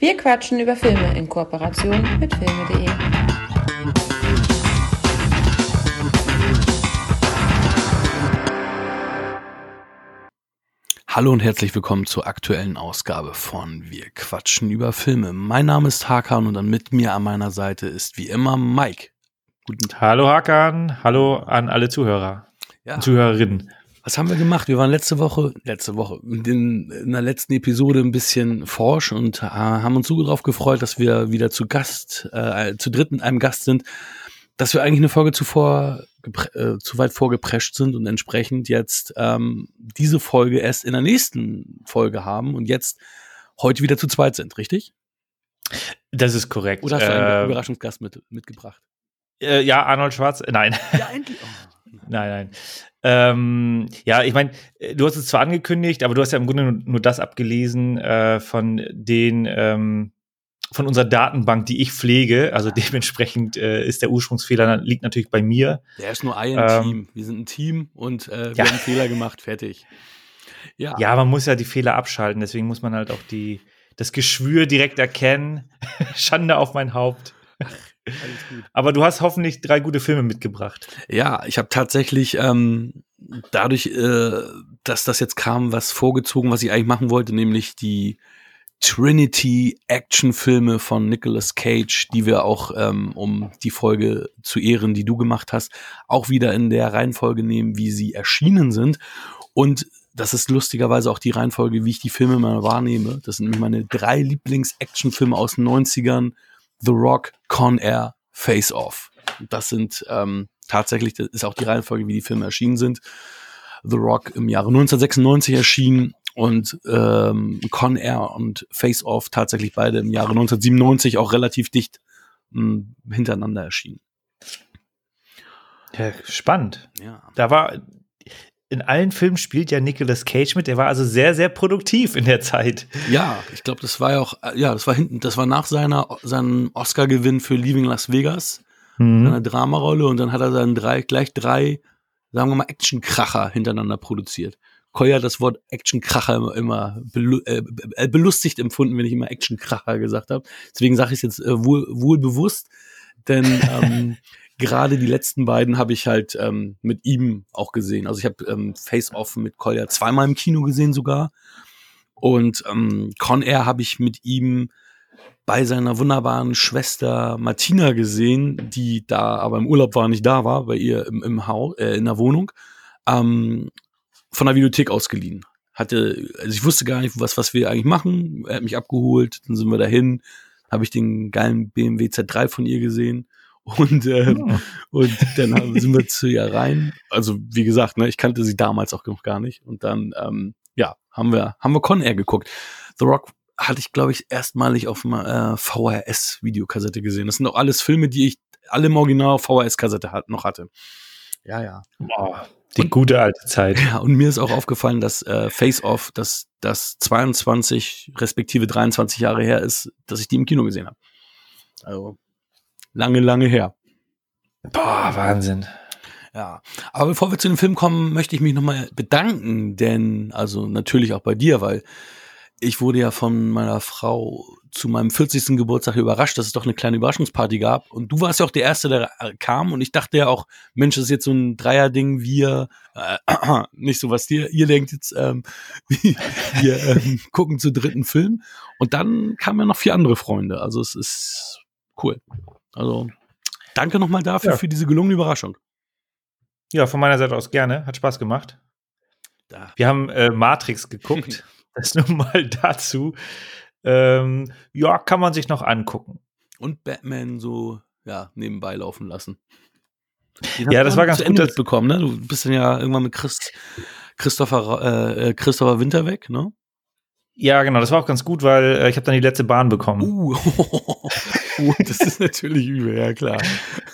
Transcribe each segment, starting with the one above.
Wir quatschen über Filme in Kooperation mit filme.de. Hallo und herzlich willkommen zur aktuellen Ausgabe von Wir quatschen über Filme. Mein Name ist Hakan und dann mit mir an meiner Seite ist wie immer Mike. Guten Tag. Hallo Hakan, hallo an alle Zuhörer ja. und Zuhörerinnen. Was haben wir gemacht? Wir waren letzte Woche, letzte Woche, in, in der letzten Episode ein bisschen forsch und äh, haben uns so darauf gefreut, dass wir wieder zu Gast, äh, zu dritt mit einem Gast sind, dass wir eigentlich eine Folge zuvor äh, zu weit vorgeprescht sind und entsprechend jetzt ähm, diese Folge erst in der nächsten Folge haben und jetzt heute wieder zu zweit sind, richtig? Das ist korrekt. Oder hast du einen äh, Überraschungsgast mit, mitgebracht? Äh, ja, Arnold Schwarz. Nein. Ja, endlich. Oh. Nein, nein. Ähm, ja, ich meine, du hast es zwar angekündigt, aber du hast ja im Grunde nur, nur das abgelesen äh, von den ähm, von unserer Datenbank, die ich pflege. Also dementsprechend äh, ist der Ursprungsfehler liegt natürlich bei mir. Der ist nur ein ähm, Team. Wir sind ein Team und äh, wir ja. haben Fehler gemacht. Fertig. Ja. ja, man muss ja die Fehler abschalten. Deswegen muss man halt auch die das Geschwür direkt erkennen. Schande auf mein Haupt. Aber du hast hoffentlich drei gute Filme mitgebracht. Ja, ich habe tatsächlich ähm, dadurch, äh, dass das jetzt kam, was vorgezogen, was ich eigentlich machen wollte, nämlich die Trinity Actionfilme von Nicolas Cage, die wir auch, ähm, um die Folge zu ehren, die du gemacht hast, auch wieder in der Reihenfolge nehmen, wie sie erschienen sind. Und das ist lustigerweise auch die Reihenfolge, wie ich die Filme mal wahrnehme. Das sind nämlich meine drei Lieblings-Actionfilme aus den 90ern. The Rock, Con Air, Face Off. Das sind ähm, tatsächlich, das ist auch die Reihenfolge, wie die Filme erschienen sind. The Rock im Jahre 1996 erschienen und ähm, Con Air und Face Off tatsächlich beide im Jahre 1997 auch relativ dicht mh, hm, hintereinander erschienen. Ja, spannend. Ja. Da war in allen Filmen spielt ja Nicolas Cage mit. Er war also sehr, sehr produktiv in der Zeit. Ja, ich glaube, das war ja auch, ja, das war hinten, das war nach seiner, seinem Oscar-Gewinn für Leaving Las Vegas, mhm. seine Dramarolle, und dann hat er dann drei, gleich drei, sagen wir mal, Actionkracher hintereinander produziert. Koya hat das Wort Actionkracher immer, immer belu äh, äh, belustigt empfunden, wenn ich immer Actionkracher gesagt habe. Deswegen sage ich es jetzt äh, wohl, wohl bewusst, denn ähm, gerade die letzten beiden habe ich halt ähm, mit ihm auch gesehen. Also ich habe ähm, Face Off mit Kolja zweimal im Kino gesehen sogar. Und ähm, Con Air habe ich mit ihm bei seiner wunderbaren Schwester Martina gesehen, die da aber im Urlaub war, nicht da war, bei ihr im, im Haus, äh, in der Wohnung, ähm, von der Videothek ausgeliehen. Hatte, also ich wusste gar nicht, was, was wir eigentlich machen. Er hat mich abgeholt, dann sind wir dahin, habe ich den geilen BMW Z3 von ihr gesehen und, äh, oh. und dann sind wir zu ihr rein. Also, wie gesagt, ne, ich kannte sie damals auch noch gar nicht. Und dann, ähm, ja, haben wir, haben wir Con Air geguckt. The Rock hatte ich, glaube ich, erstmalig auf einer äh, VHS-Videokassette gesehen. Das sind auch alles Filme, die ich alle im Original VHS-Kassette hat, noch hatte. Ja, ja. Boah, die und, gute alte Zeit. Ja, und mir ist auch aufgefallen, dass äh, Face Off, dass das 22 respektive 23 Jahre her ist, dass ich die im Kino gesehen habe. Also lange, lange her. Boah, Wahnsinn. Ja, aber bevor wir zu dem Film kommen, möchte ich mich nochmal bedanken, denn, also natürlich auch bei dir, weil ich wurde ja von meiner Frau zu meinem 40. Geburtstag überrascht, dass es doch eine kleine Überraschungsparty gab. Und du warst ja auch der Erste, der kam. Und ich dachte ja auch, Mensch, das ist jetzt so ein Dreierding, wir, äh, nicht so was dir, ihr denkt jetzt, ähm, wir ähm, gucken zu dritten Film. Und dann kamen ja noch vier andere Freunde. Also es ist cool. Also danke nochmal dafür, ja. für diese gelungene Überraschung. Ja, von meiner Seite aus gerne. Hat Spaß gemacht. Da. Wir haben äh, Matrix geguckt. das nur mal dazu. Ähm, ja, kann man sich noch angucken. Und Batman so, ja, nebenbei laufen lassen. ja, das war ganz gut. Das bekommen, ne? Du bist dann ja irgendwann mit Christ, Christopher, äh, äh, Christopher Winter weg, ne? Ja, genau, das war auch ganz gut, weil äh, ich habe dann die letzte Bahn bekommen. Uh, uh das ist natürlich übel, ja klar.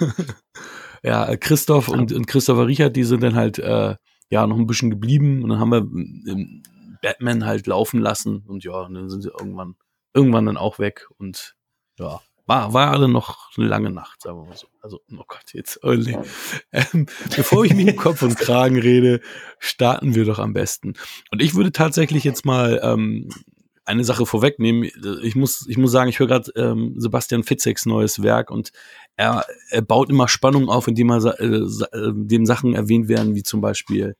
ja, äh, Christoph und, und Christopher Richard, die sind dann halt äh, ja noch ein bisschen geblieben und dann haben wir ähm, Batman halt laufen lassen und ja, und dann sind sie irgendwann, irgendwann dann auch weg und ja, war, war alle noch eine lange Nacht, sagen wir mal so. Also, oh Gott, jetzt, Olli. Ähm, bevor ich im Kopf und Kragen rede, starten wir doch am besten. Und ich würde tatsächlich jetzt mal ähm, eine Sache vorwegnehmen. Ich muss, ich muss sagen, ich höre gerade ähm, Sebastian Fitzeks neues Werk und er, er baut immer Spannung auf, indem er äh, äh, dem Sachen erwähnt werden, wie zum Beispiel,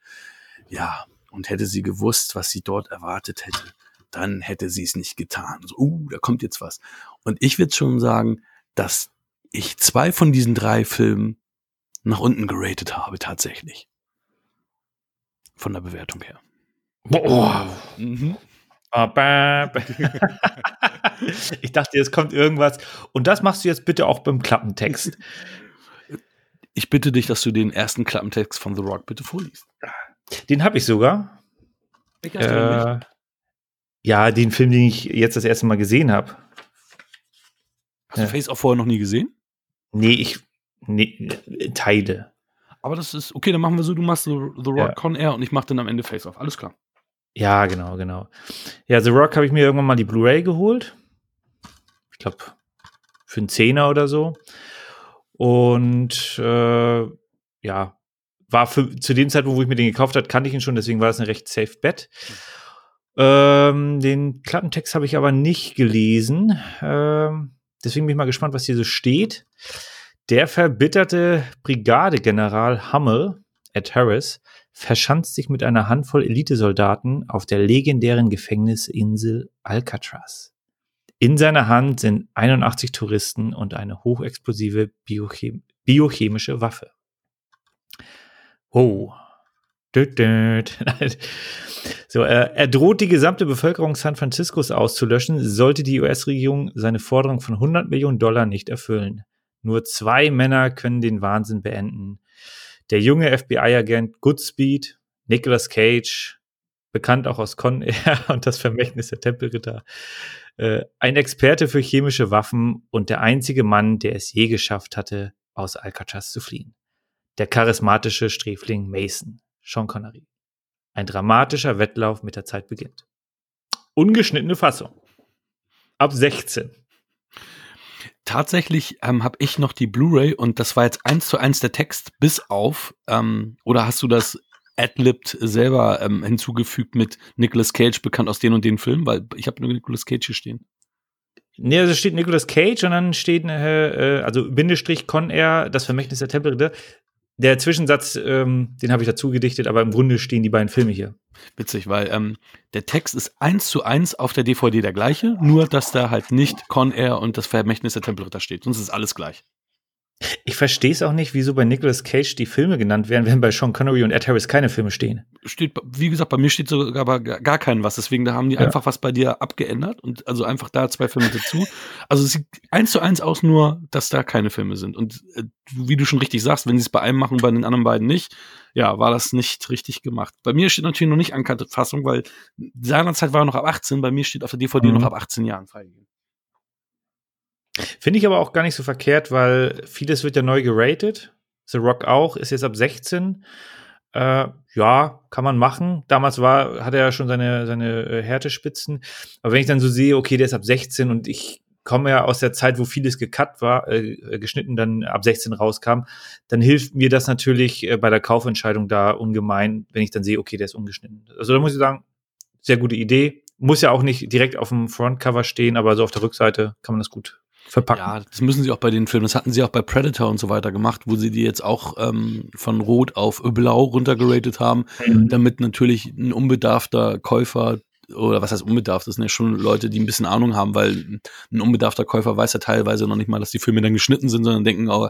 ja, und hätte sie gewusst, was sie dort erwartet hätte, dann hätte sie es nicht getan. So, uh, da kommt jetzt was. Und ich würde schon sagen, dass ich zwei von diesen drei Filmen nach unten geratet habe, tatsächlich. Von der Bewertung her. Boah. Mhm. ich dachte, jetzt kommt irgendwas. Und das machst du jetzt bitte auch beim Klappentext. Ich bitte dich, dass du den ersten Klappentext von The Rock bitte vorliest. Den habe ich sogar. Äh, ja, den Film, den ich jetzt das erste Mal gesehen habe. Hast du Face auch vorher noch nie gesehen? Nee, ich. Nee, Teile. Aber das ist, okay, dann machen wir so, du machst The, The Rock ja. Con Air und ich mache dann am Ende Face Off. Alles klar. Ja, genau, genau. Ja, The Rock habe ich mir irgendwann mal die Blu-ray geholt. Ich glaube, für einen Zehner oder so. Und äh, ja, war für, zu dem Zeitpunkt, wo ich mir den gekauft habe, kannte ich ihn schon, deswegen war das ein recht safe Bet. Ähm, den Klappentext habe ich aber nicht gelesen. Ähm, deswegen bin ich mal gespannt, was hier so steht. Der verbitterte Brigadegeneral Hummel, Ed Harris, verschanzt sich mit einer Handvoll Elitesoldaten auf der legendären Gefängnisinsel Alcatraz. In seiner Hand sind 81 Touristen und eine hochexplosive biochem biochemische Waffe. Oh. So, er, er droht die gesamte Bevölkerung San Franciscos auszulöschen, sollte die US-Regierung seine Forderung von 100 Millionen Dollar nicht erfüllen. Nur zwei Männer können den Wahnsinn beenden. Der junge FBI-Agent Goodspeed, Nicolas Cage, bekannt auch aus Con Air und das Vermächtnis der Tempelritter, äh, ein Experte für chemische Waffen und der einzige Mann, der es je geschafft hatte, aus Alcatraz zu fliehen. Der charismatische Sträfling Mason, Sean Connery. Ein dramatischer Wettlauf mit der Zeit beginnt. Ungeschnittene Fassung. Ab 16 tatsächlich ähm, habe ich noch die Blu-ray und das war jetzt eins zu eins der Text bis auf, ähm, oder hast du das adlibbed selber ähm, hinzugefügt mit Nicolas Cage, bekannt aus den und den Filmen? Weil ich habe nur Nicolas Cage hier stehen. Nee, also steht Nicolas Cage und dann steht, äh, also Bindestrich Con Air, das Vermächtnis der Tempelritter. Der Zwischensatz, ähm, den habe ich dazu gedichtet, aber im Grunde stehen die beiden Filme hier. Witzig, weil ähm, der Text ist eins zu eins auf der DVD der gleiche, nur dass da halt nicht Con Air und das Vermächtnis der Tempelritter steht. Sonst ist alles gleich. Ich verstehe es auch nicht, wieso bei Nicolas Cage die Filme genannt werden, während bei Sean Connery und Ed Harris keine Filme stehen. Steht, wie gesagt, bei mir steht sogar aber gar kein was. Deswegen, da haben die ja. einfach was bei dir abgeändert und also einfach da zwei Filme dazu. Also es sieht eins zu eins aus, nur, dass da keine Filme sind. Und äh, wie du schon richtig sagst, wenn sie es bei einem machen, bei den anderen beiden nicht, ja, war das nicht richtig gemacht. Bei mir steht natürlich noch nicht ankannte Fassung, weil seinerzeit war er noch ab 18, bei mir steht auf der DVD mhm. noch ab 18 Jahren freigegeben. Finde ich aber auch gar nicht so verkehrt, weil vieles wird ja neu geratet. The Rock auch, ist jetzt ab 16. Äh, ja, kann man machen. Damals war, hat er ja schon seine, seine äh, Härtespitzen. Aber wenn ich dann so sehe, okay, der ist ab 16 und ich komme ja aus der Zeit, wo vieles gecut war, äh, äh geschnitten, dann ab 16 rauskam, dann hilft mir das natürlich äh, bei der Kaufentscheidung da ungemein, wenn ich dann sehe, okay, der ist ungeschnitten. Also da muss ich sagen, sehr gute Idee. Muss ja auch nicht direkt auf dem Frontcover stehen, aber so auf der Rückseite kann man das gut verpacken. Ja, das müssen sie auch bei den Filmen. Das hatten sie auch bei Predator und so weiter gemacht, wo sie die jetzt auch ähm, von Rot auf Blau runtergeratet haben, mhm. damit natürlich ein unbedarfter Käufer oder was heißt unbedarft, das sind ja schon Leute, die ein bisschen Ahnung haben, weil ein unbedarfter Käufer weiß ja teilweise noch nicht mal, dass die Filme dann geschnitten sind, sondern denken, oh,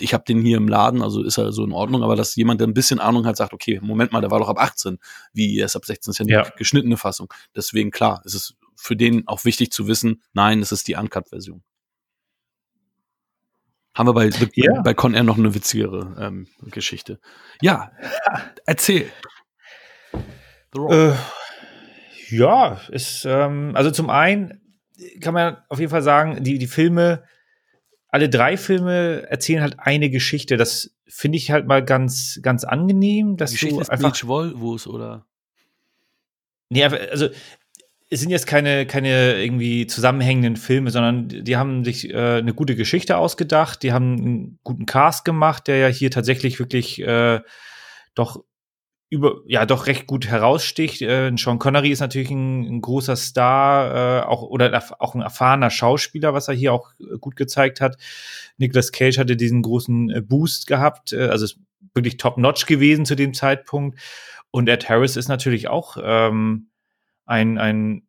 ich habe den hier im Laden, also ist er so in Ordnung, aber dass jemand, der ein bisschen Ahnung hat, sagt, okay, Moment mal, der war doch ab 18, wie er ist ab 16, ist ja eine ja. geschnittene Fassung. Deswegen, klar, ist es für den auch wichtig zu wissen, nein, es ist die Uncut-Version. Haben wir bei, ja. bei Con Air noch eine witzigere ähm, Geschichte. Ja, erzähl. Äh, ja, ist, ähm, also zum einen kann man auf jeden Fall sagen, die, die Filme, alle drei Filme erzählen halt eine Geschichte. Das finde ich halt mal ganz, ganz angenehm, dass Geschichte du einfach. Beach Volvos oder? Nee, also es sind jetzt keine, keine irgendwie zusammenhängenden Filme, sondern die haben sich äh, eine gute Geschichte ausgedacht, die haben einen guten Cast gemacht, der ja hier tatsächlich wirklich äh, doch über, ja, doch recht gut heraussticht. Äh, Sean Connery ist natürlich ein, ein großer Star, äh, auch, oder auch ein erfahrener Schauspieler, was er hier auch äh, gut gezeigt hat. Nicolas Cage hatte diesen großen äh, Boost gehabt, äh, also ist wirklich top-notch gewesen zu dem Zeitpunkt. Und Ed Harris ist natürlich auch ähm, ein, ein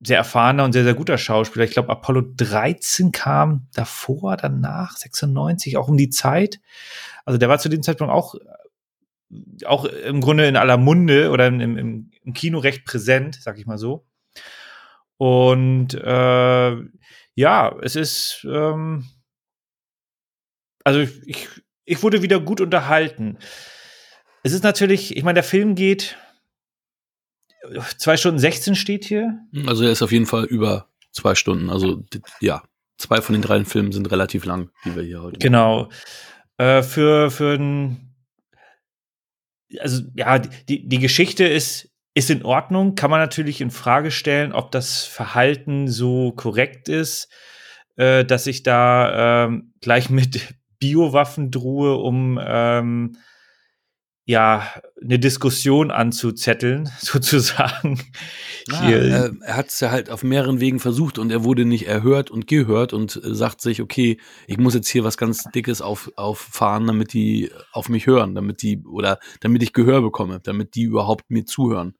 sehr erfahrener und sehr, sehr guter Schauspieler. Ich glaube, Apollo 13 kam davor, danach, 96, auch um die Zeit. Also der war zu dem Zeitpunkt auch auch im Grunde in aller Munde oder im, im, im Kino recht präsent, sag ich mal so. Und äh, ja, es ist, ähm, also ich, ich wurde wieder gut unterhalten. Es ist natürlich, ich meine, der Film geht zwei Stunden 16 steht hier. Also er ist auf jeden Fall über zwei Stunden. Also ja, zwei von den drei Filmen sind relativ lang, die wir hier heute. Genau. Äh, für für ein also ja, die, die Geschichte ist, ist in Ordnung, kann man natürlich in Frage stellen, ob das Verhalten so korrekt ist, äh, dass ich da ähm, gleich mit Biowaffen drohe, um ähm, ja, eine Diskussion anzuzetteln, sozusagen. Ah, er, er hat es ja halt auf mehreren Wegen versucht und er wurde nicht erhört und gehört und äh, sagt sich, okay, ich muss jetzt hier was ganz Dickes auf, auffahren, damit die auf mich hören, damit die, oder damit ich Gehör bekomme, damit die überhaupt mir zuhören.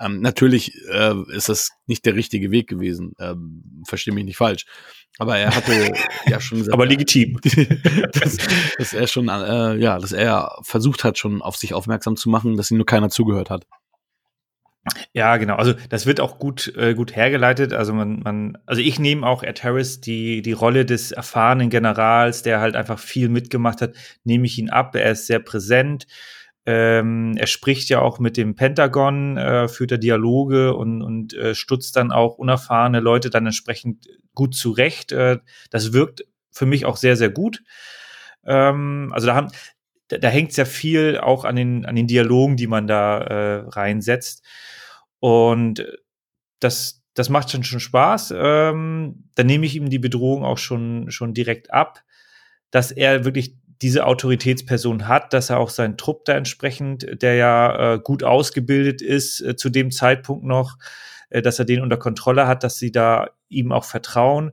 Ähm, natürlich äh, ist das nicht der richtige Weg gewesen, ähm, verstehe mich nicht falsch. Aber er hatte ja schon gesagt. Aber legitim. dass, dass er schon, äh, ja, dass er versucht hat, schon auf sich aufmerksam zu machen, dass ihm nur keiner zugehört hat. Ja, genau. Also das wird auch gut, äh, gut hergeleitet. Also man, man, also ich nehme auch Ed Harris die, die Rolle des erfahrenen Generals, der halt einfach viel mitgemacht hat, nehme ich ihn ab. Er ist sehr präsent. Ähm, er spricht ja auch mit dem Pentagon, äh, führt er Dialoge und, und äh, stutzt dann auch unerfahrene Leute dann entsprechend gut zurecht. Äh, das wirkt für mich auch sehr, sehr gut. Ähm, also da da, da hängt sehr viel auch an den, an den Dialogen, die man da äh, reinsetzt. Und das, das macht schon, schon Spaß. Ähm, dann nehme ich ihm die Bedrohung auch schon, schon direkt ab, dass er wirklich diese Autoritätsperson hat, dass er auch seinen Trupp da entsprechend, der ja äh, gut ausgebildet ist äh, zu dem Zeitpunkt noch, äh, dass er den unter Kontrolle hat, dass sie da ihm auch vertrauen.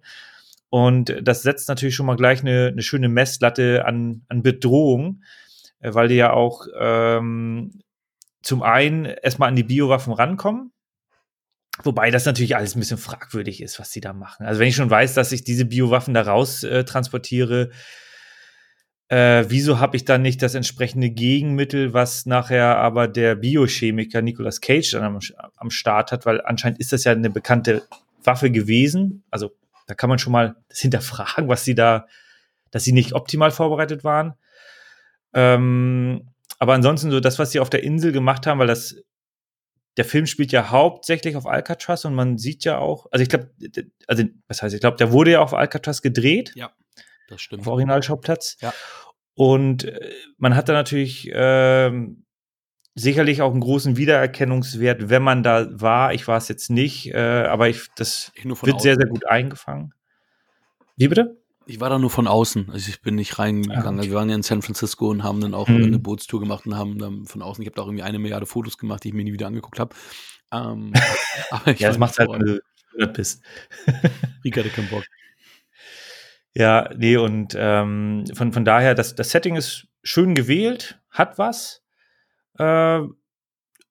Und das setzt natürlich schon mal gleich eine, eine schöne Messlatte an, an Bedrohung, äh, weil die ja auch ähm, zum einen erstmal an die Biowaffen rankommen. Wobei das natürlich alles ein bisschen fragwürdig ist, was sie da machen. Also wenn ich schon weiß, dass ich diese Biowaffen da raus äh, transportiere, äh, wieso habe ich dann nicht das entsprechende Gegenmittel, was nachher aber der Biochemiker Nicolas Cage dann am, am Start hat, weil anscheinend ist das ja eine bekannte Waffe gewesen. Also da kann man schon mal das hinterfragen, was sie da, dass sie nicht optimal vorbereitet waren. Ähm, aber ansonsten so das, was sie auf der Insel gemacht haben, weil das der Film spielt ja hauptsächlich auf Alcatraz und man sieht ja auch, also ich glaube, also was heißt, ich glaube, der wurde ja auf Alcatraz gedreht. Ja. Das stimmt. Auf Originalschauplatz. Ja. Und äh, man hat da natürlich ähm, sicherlich auch einen großen Wiedererkennungswert, wenn man da war. Ich war es jetzt nicht, äh, aber ich, das ich wird sehr, sehr gut eingefangen. Wie bitte? Ich war da nur von außen, also ich bin nicht reingegangen. Ah, okay. Wir waren ja in San Francisco und haben dann auch mhm. eine Bootstour gemacht und haben dann von außen, ich habe da auch irgendwie eine Milliarde Fotos gemacht, die ich mir nie wieder angeguckt habe. Ähm, ja, das macht halt, wenn du bist. Rika hatte keinen Bock. Ja, nee, und ähm, von, von daher, das, das Setting ist schön gewählt, hat was. Äh,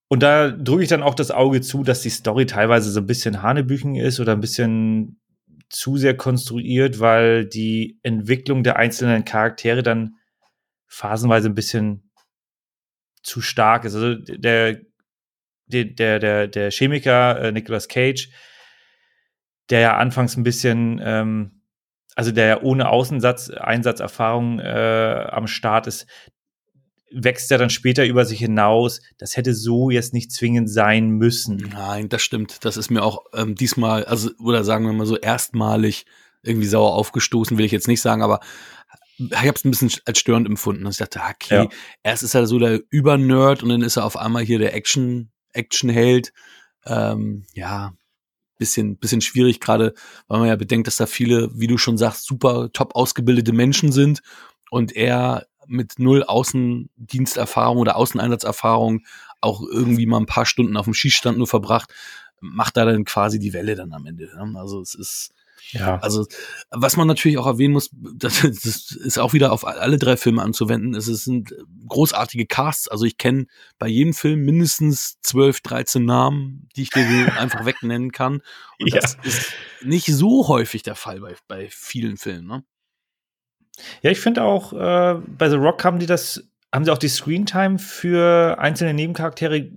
und da drücke ich dann auch das Auge zu, dass die Story teilweise so ein bisschen Hanebüchen ist oder ein bisschen zu sehr konstruiert, weil die Entwicklung der einzelnen Charaktere dann phasenweise ein bisschen zu stark ist. Also der, der, der, der Chemiker äh, Nicolas Cage, der ja anfangs ein bisschen ähm, also der ohne Außensatz, Einsatzerfahrung äh, am Start ist, wächst ja dann später über sich hinaus. Das hätte so jetzt nicht zwingend sein müssen. Nein, das stimmt. Das ist mir auch ähm, diesmal, also, oder sagen wir mal so, erstmalig irgendwie sauer aufgestoßen, will ich jetzt nicht sagen, aber ich habe es ein bisschen als störend empfunden. Also ich dachte, okay, ja. erst ist er so der Übernerd und dann ist er auf einmal hier der Action, Action-Held. Ähm, ja, bisschen, bisschen schwierig, gerade weil man ja bedenkt, dass da viele, wie du schon sagst, super top ausgebildete Menschen sind und er mit null Außendiensterfahrung oder Außeneinsatzerfahrung auch irgendwie mal ein paar Stunden auf dem Schießstand nur verbracht, macht da dann quasi die Welle dann am Ende. Ne? Also es ist ja. Also, was man natürlich auch erwähnen muss, das, das ist auch wieder auf alle drei Filme anzuwenden. Es sind großartige Casts. Also ich kenne bei jedem Film mindestens 12, 13 Namen, die ich dir einfach wegnennen kann. Und ja. das ist nicht so häufig der Fall bei, bei vielen Filmen. Ne? Ja, ich finde auch, äh, bei The Rock haben die das, haben sie auch die Screentime für einzelne Nebencharaktere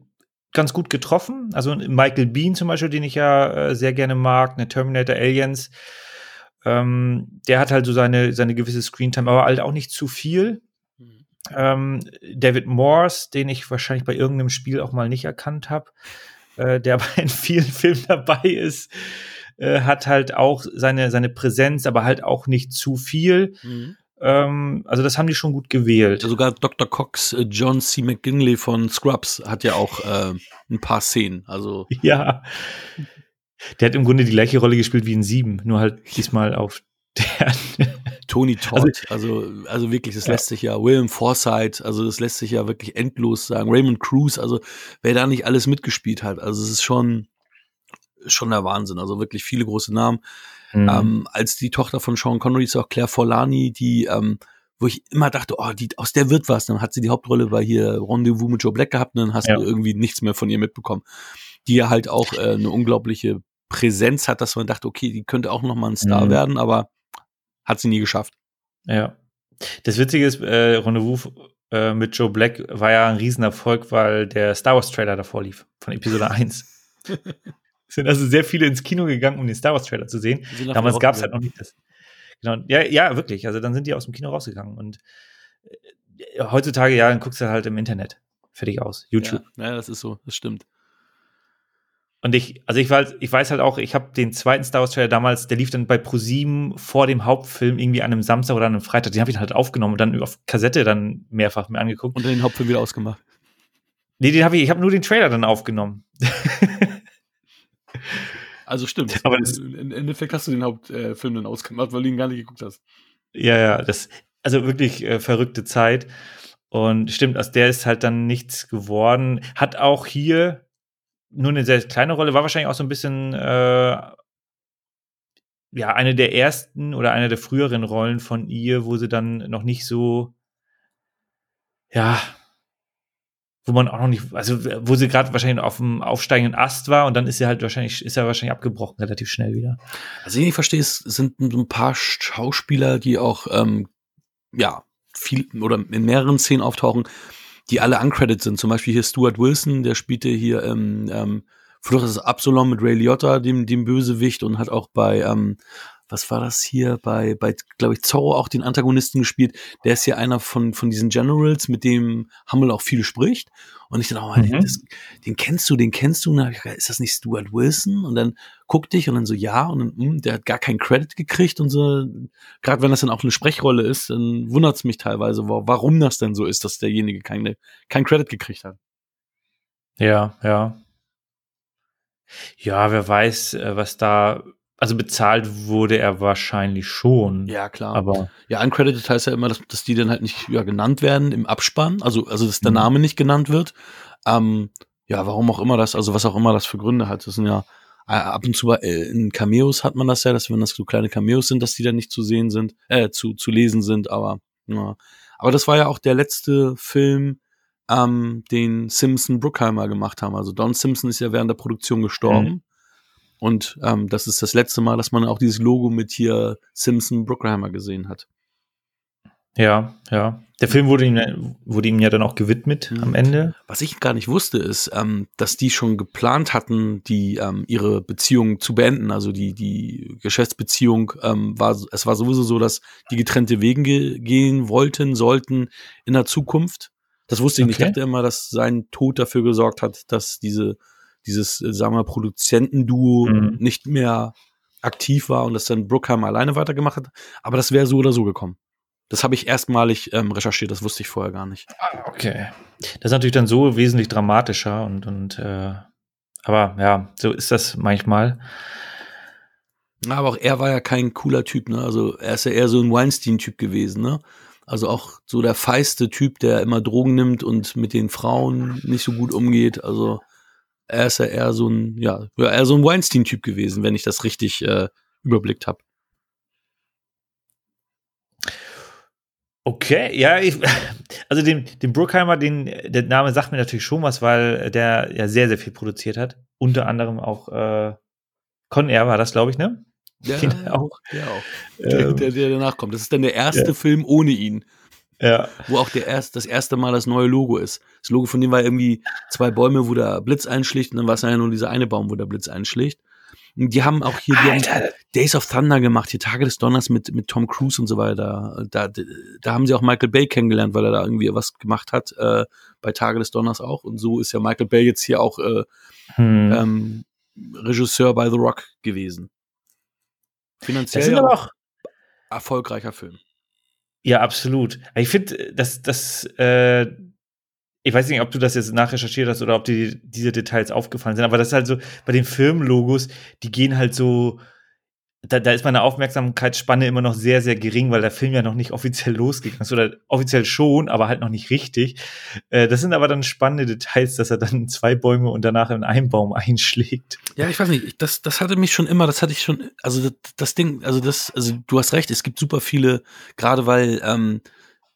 ganz gut getroffen. Also Michael Bean zum Beispiel, den ich ja äh, sehr gerne mag, ne Terminator Aliens. Ähm, der hat halt so seine, seine gewisse Screentime, aber halt auch nicht zu viel. Mhm. Ähm, David Morse, den ich wahrscheinlich bei irgendeinem Spiel auch mal nicht erkannt habe, äh, der aber in vielen Filmen dabei ist, äh, hat halt auch seine, seine Präsenz, aber halt auch nicht zu viel. Mhm. Ähm, also das haben die schon gut gewählt. sogar Dr. Cox, äh, John C. McGinley von Scrubs hat ja auch äh, ein paar Szenen. Also ja, der hat im Grunde die gleiche Rolle gespielt wie in Sieben, nur halt diesmal auf der. Tony Todd, also, also, also wirklich, das ja. lässt sich ja, William Forsythe, also das lässt sich ja wirklich endlos sagen. Raymond Cruz, also wer da nicht alles mitgespielt hat, also es ist schon, schon der Wahnsinn. Also wirklich viele große Namen. Mhm. Ähm, als die Tochter von Sean Connery ist auch Claire Forlani, die, ähm, wo ich immer dachte, oh, die, aus der wird was. Dann hat sie die Hauptrolle bei hier Rendezvous mit Joe Black gehabt und dann hast ja. du irgendwie nichts mehr von ihr mitbekommen. Die ja halt auch äh, eine unglaubliche Präsenz hat, dass man dachte, okay, die könnte auch noch mal ein Star mhm. werden, aber hat sie nie geschafft. Ja. Das Witzige ist, äh, Rendezvous äh, mit Joe Black war ja ein Riesenerfolg, weil der Star Wars Trailer davor lief, von Episode 1. sind also sehr viele ins Kino gegangen, um den Star Wars Trailer zu sehen. Damals gab es halt noch nicht das. Genau. Ja, ja, wirklich. Also dann sind die aus dem Kino rausgegangen. Und äh, heutzutage, ja, dann guckst du halt im Internet. Fertig aus. YouTube. Ja, ja das ist so, das stimmt. Und ich, also ich weiß, ich weiß halt auch, ich habe den zweiten Star Wars Trailer damals, der lief dann bei ProSieben vor dem Hauptfilm irgendwie an einem Samstag oder an einem Freitag. Den habe ich halt aufgenommen und dann auf Kassette dann mehrfach mir angeguckt. Und dann den Hauptfilm wieder ausgemacht. Nee, den habe ich, ich habe nur den Trailer dann aufgenommen. Also stimmt. Aber das, Im Endeffekt hast du den Hauptfilm dann ausgemacht, weil du ihn gar nicht geguckt hast. Ja, ja, das, also wirklich äh, verrückte Zeit. Und stimmt, aus der ist halt dann nichts geworden. Hat auch hier nur eine sehr kleine Rolle, war wahrscheinlich auch so ein bisschen, äh, ja, eine der ersten oder eine der früheren Rollen von ihr, wo sie dann noch nicht so, ja, wo man auch noch nicht, also wo sie gerade wahrscheinlich auf dem aufsteigenden Ast war und dann ist sie halt wahrscheinlich, ist er wahrscheinlich abgebrochen relativ schnell wieder. Also ich verstehe, es sind so ein paar Schauspieler, die auch ähm, ja viel oder in mehreren Szenen auftauchen, die alle uncredited sind. Zum Beispiel hier Stuart Wilson, der spielte hier ähm, ähm, Flucht des Absalom mit Ray Liotta, dem, dem Bösewicht, und hat auch bei ähm, was war das hier bei, bei glaube ich, Zorro auch den Antagonisten gespielt. Der ist ja einer von, von diesen Generals, mit dem Hummel auch viel spricht. Und ich dachte, oh, mhm. das, den kennst du, den kennst du. Und dann, ist das nicht Stuart Wilson? Und dann guck dich und dann so, ja. Und dann, mh, hm, der hat gar keinen Credit gekriegt und so. Gerade wenn das dann auch eine Sprechrolle ist, dann wundert es mich teilweise, warum das denn so ist, dass derjenige keine, kein Credit gekriegt hat. Ja, ja. Ja, wer weiß, äh, was da also bezahlt wurde er wahrscheinlich schon. Ja, klar. Aber ja, uncredited heißt ja immer, dass, dass die dann halt nicht ja, genannt werden im Abspann, also, also dass der mhm. Name nicht genannt wird. Ähm, ja, warum auch immer das, also was auch immer das für Gründe hat. Das sind ja äh, ab und zu äh, in Cameos hat man das ja, dass wenn das so kleine Cameos sind, dass die dann nicht zu sehen sind, äh, zu, zu lesen sind, aber ja. Aber das war ja auch der letzte Film, ähm, den Simpson Bruckheimer gemacht haben. Also Don Simpson ist ja während der Produktion gestorben. Mhm. Und ähm, das ist das letzte Mal, dass man auch dieses Logo mit hier Simpson Brookheimer gesehen hat. Ja, ja. Der Film wurde ihm, wurde ihm ja dann auch gewidmet mhm. am Ende. Was ich gar nicht wusste, ist, ähm, dass die schon geplant hatten, die ähm, ihre Beziehung zu beenden. Also die die Geschäftsbeziehung ähm, war, es war sowieso so, dass die getrennte Wegen ge gehen wollten, sollten in der Zukunft. Das wusste ich okay. nicht. Ich dachte immer, dass sein Tod dafür gesorgt hat, dass diese dieses, äh, sagen wir, Produzentenduo mhm. nicht mehr aktiv war und das dann Brookham alleine weitergemacht hat. Aber das wäre so oder so gekommen. Das habe ich erstmalig ähm, recherchiert, das wusste ich vorher gar nicht. Ah, okay. Das ist natürlich dann so wesentlich dramatischer und, und äh, aber ja, so ist das manchmal. Aber auch er war ja kein cooler Typ, ne? Also er ist ja eher so ein Weinstein-Typ gewesen, ne? Also auch so der feiste Typ, der immer Drogen nimmt und mit den Frauen nicht so gut umgeht. Also er ist ja eher so ein, ja, eher so ein Weinstein-Typ gewesen, wenn ich das richtig äh, überblickt habe. Okay, ja, ich, also den, den Bruckheimer, den, der Name sagt mir natürlich schon was, weil der ja sehr, sehr viel produziert hat. Unter anderem auch äh, Con Air war das, glaube ich, ne? Ja, auch. Der auch. Ähm, der, der, danach kommt. Das ist dann der erste ja. Film ohne ihn. Ja. Wo auch der erst, das erste Mal das neue Logo ist. Das Logo von dem war irgendwie zwei Bäume, wo der Blitz einschlägt und dann war es ja nur dieser eine Baum, wo der Blitz einschlägt. Die haben auch hier Days of Thunder gemacht, hier Tage des Donners mit, mit Tom Cruise und so weiter. Da, da haben sie auch Michael Bay kennengelernt, weil er da irgendwie was gemacht hat, äh, bei Tage des Donners auch. Und so ist ja Michael Bay jetzt hier auch äh, hm. ähm, Regisseur bei The Rock gewesen. Finanziell ja auch erfolgreicher Film. Ja, absolut. Ich finde, dass das, äh, ich weiß nicht, ob du das jetzt nachrecherchiert hast oder ob dir diese Details aufgefallen sind, aber das ist halt so, bei den Filmlogos, die gehen halt so, da, da ist meine Aufmerksamkeitsspanne immer noch sehr, sehr gering, weil der Film ja noch nicht offiziell losgegangen ist. Oder offiziell schon, aber halt noch nicht richtig. Äh, das sind aber dann spannende Details, dass er dann zwei Bäume und danach in einen Baum einschlägt. Ja, ich weiß nicht, das, das hatte mich schon immer, das hatte ich schon, also das, das Ding, also das, also du hast recht, es gibt super viele, gerade weil ähm,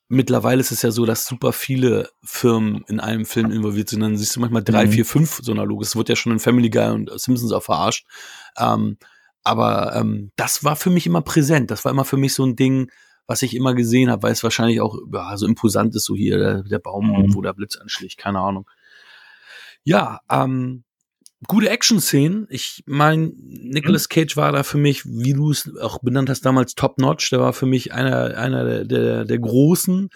mittlerweile ist es ja so, dass super viele Firmen in einem Film involviert sind. Dann siehst du manchmal drei, mhm. vier, fünf so einer Logos. Es wird ja schon in Family Guy und Simpsons auch verarscht. Ähm, aber ähm, das war für mich immer präsent. Das war immer für mich so ein Ding, was ich immer gesehen habe, weil es wahrscheinlich auch ja, so imposant ist, so hier der, der Baum, mhm. wo der Blitz anschlägt, keine Ahnung. Ja, ähm, gute Action-Szenen. Ich meine, Nicolas mhm. Cage war da für mich, wie du es auch benannt hast, damals top-notch. Der war für mich einer, einer der, der, der Großen.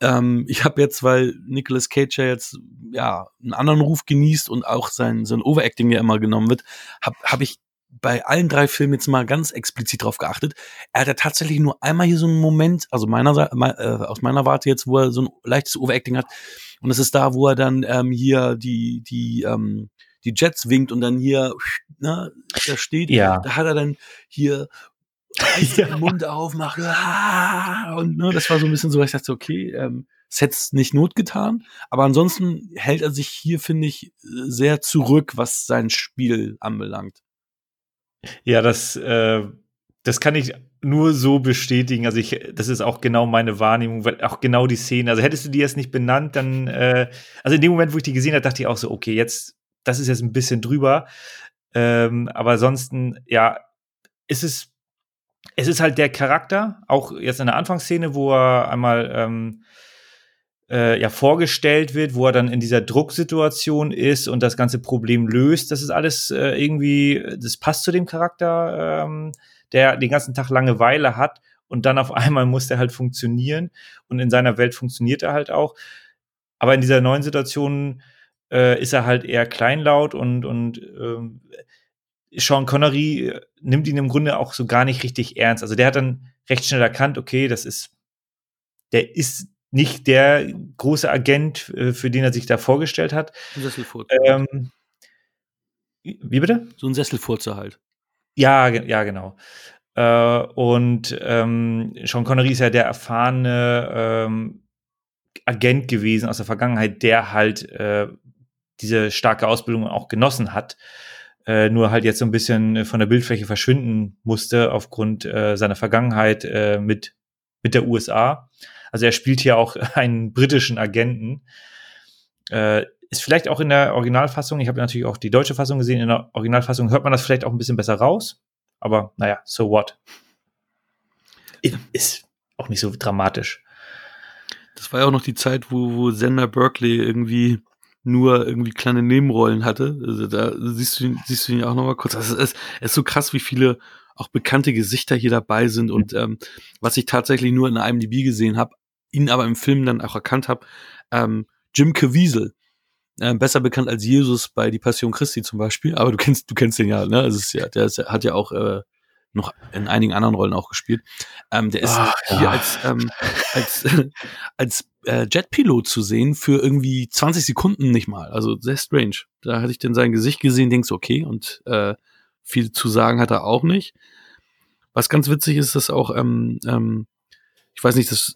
Ähm, ich habe jetzt, weil Nicolas Cage ja jetzt ja einen anderen Ruf genießt und auch sein, sein Overacting ja immer genommen wird, habe hab ich bei allen drei Filmen jetzt mal ganz explizit drauf geachtet. Er hat ja tatsächlich nur einmal hier so einen Moment, also meiner, äh, aus meiner Warte jetzt, wo er so ein leichtes Overacting hat. Und es ist da, wo er dann ähm, hier die, die, ähm, die Jets winkt und dann hier, ne, da steht, ja. da hat er dann hier ja. den Mund aufmacht ah, und ne, das war so ein bisschen so, ich dachte, okay, ähm, es hätte es nicht not getan, aber ansonsten hält er sich hier, finde ich, sehr zurück, was sein Spiel anbelangt. Ja, das, äh, das kann ich nur so bestätigen. Also ich, das ist auch genau meine Wahrnehmung, weil auch genau die Szene. Also hättest du die jetzt nicht benannt, dann, äh, also in dem Moment, wo ich die gesehen habe, dachte ich auch so, okay, jetzt, das ist jetzt ein bisschen drüber. Ähm, aber ansonsten, ja, ist es, es ist halt der Charakter, auch jetzt in der Anfangsszene, wo er einmal ähm, äh, ja vorgestellt wird, wo er dann in dieser Drucksituation ist und das ganze Problem löst. Das ist alles äh, irgendwie, das passt zu dem Charakter, ähm, der den ganzen Tag Langeweile hat und dann auf einmal muss er halt funktionieren und in seiner Welt funktioniert er halt auch. Aber in dieser neuen Situation äh, ist er halt eher kleinlaut und und ähm, Sean Connery nimmt ihn im Grunde auch so gar nicht richtig ernst. Also der hat dann recht schnell erkannt, okay, das ist, der ist nicht der große Agent, äh, für den er sich da vorgestellt hat. Ein Sesselfurz. Ähm, wie bitte? So ein Sesselfurzer halt. Ja, ja, genau. Äh, und ähm, Sean Connery ist ja der erfahrene ähm, Agent gewesen aus der Vergangenheit, der halt äh, diese starke Ausbildung auch genossen hat. Äh, nur halt jetzt so ein bisschen von der Bildfläche verschwinden musste aufgrund äh, seiner Vergangenheit äh, mit, mit der USA. Also er spielt hier auch einen britischen Agenten. Äh, ist vielleicht auch in der Originalfassung, ich habe natürlich auch die deutsche Fassung gesehen, in der Originalfassung hört man das vielleicht auch ein bisschen besser raus. Aber naja, so what. Ist auch nicht so dramatisch. Das war ja auch noch die Zeit, wo, wo Sender Berkeley irgendwie nur irgendwie kleine Nebenrollen hatte. Also da siehst du ihn, siehst du ihn auch noch mal kurz. Also es, ist, es ist so krass, wie viele auch bekannte Gesichter hier dabei sind und ähm, was ich tatsächlich nur in einem IMDb gesehen habe, ihn aber im Film dann auch erkannt habe, ähm, Jim Caviezel, äh, besser bekannt als Jesus bei Die Passion Christi zum Beispiel, aber du kennst, du kennst den ja, ne? Also ist ja, der ist, hat ja auch äh, noch in einigen anderen Rollen auch gespielt. Ähm, der ist Ach, hier ja. als ähm, als als äh, Jetpilot zu sehen für irgendwie 20 Sekunden nicht mal. Also sehr strange. Da hatte ich dann sein Gesicht gesehen, denkst okay und äh, viel zu sagen hat er auch nicht. Was ganz witzig ist, dass auch ähm, ähm, ich weiß nicht, das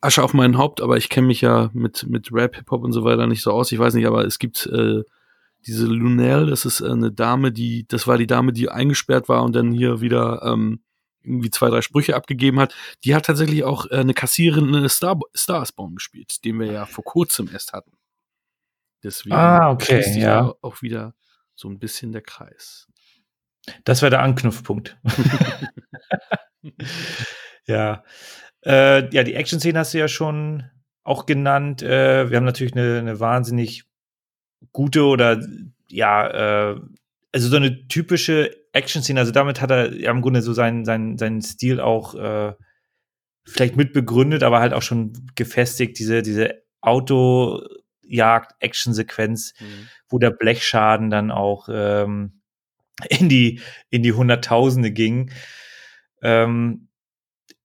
Asche auf mein Haupt, aber ich kenne mich ja mit, mit Rap, Hip-Hop und so weiter nicht so aus. Ich weiß nicht, aber es gibt äh, diese Lunel, das ist eine Dame, die, das war die Dame, die eingesperrt war und dann hier wieder ähm, irgendwie zwei, drei Sprüche abgegeben hat. Die hat tatsächlich auch äh, eine Kassiererin in Star, Starspawn gespielt, den wir ja vor kurzem erst hatten. Deswegen ah, okay, ja. auch wieder so ein bisschen der Kreis. Das wäre der Anknüpfpunkt. ja. Äh, ja, die Action-Szene hast du ja schon auch genannt. Äh, wir haben natürlich eine, eine wahnsinnig gute oder ja, äh, also so eine typische Action-Szene. Also damit hat er ja im Grunde so seinen, seinen, seinen Stil auch äh, vielleicht mitbegründet, aber halt auch schon gefestigt. Diese, diese Autojagd-Action-Sequenz, mhm. wo der Blechschaden dann auch ähm, in die, in die Hunderttausende ging. Ähm,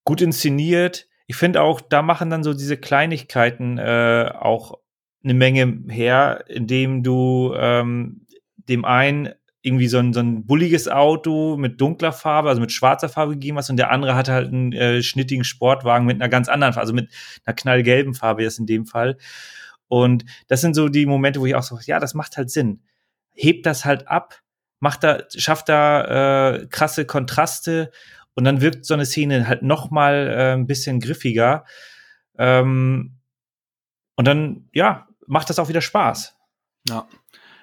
gut inszeniert. Ich finde auch, da machen dann so diese Kleinigkeiten äh, auch eine Menge her, indem du ähm, dem einen irgendwie so ein, so ein bulliges Auto mit dunkler Farbe, also mit schwarzer Farbe gegeben hast und der andere hatte halt einen äh, schnittigen Sportwagen mit einer ganz anderen Farbe, also mit einer knallgelben Farbe jetzt in dem Fall. Und das sind so die Momente, wo ich auch so, ja, das macht halt Sinn. Hebt das halt ab, macht da, schafft da äh, krasse Kontraste und dann wirkt so eine Szene halt noch mal äh, ein bisschen griffiger. Ähm, und dann, ja, macht das auch wieder Spaß. Ja.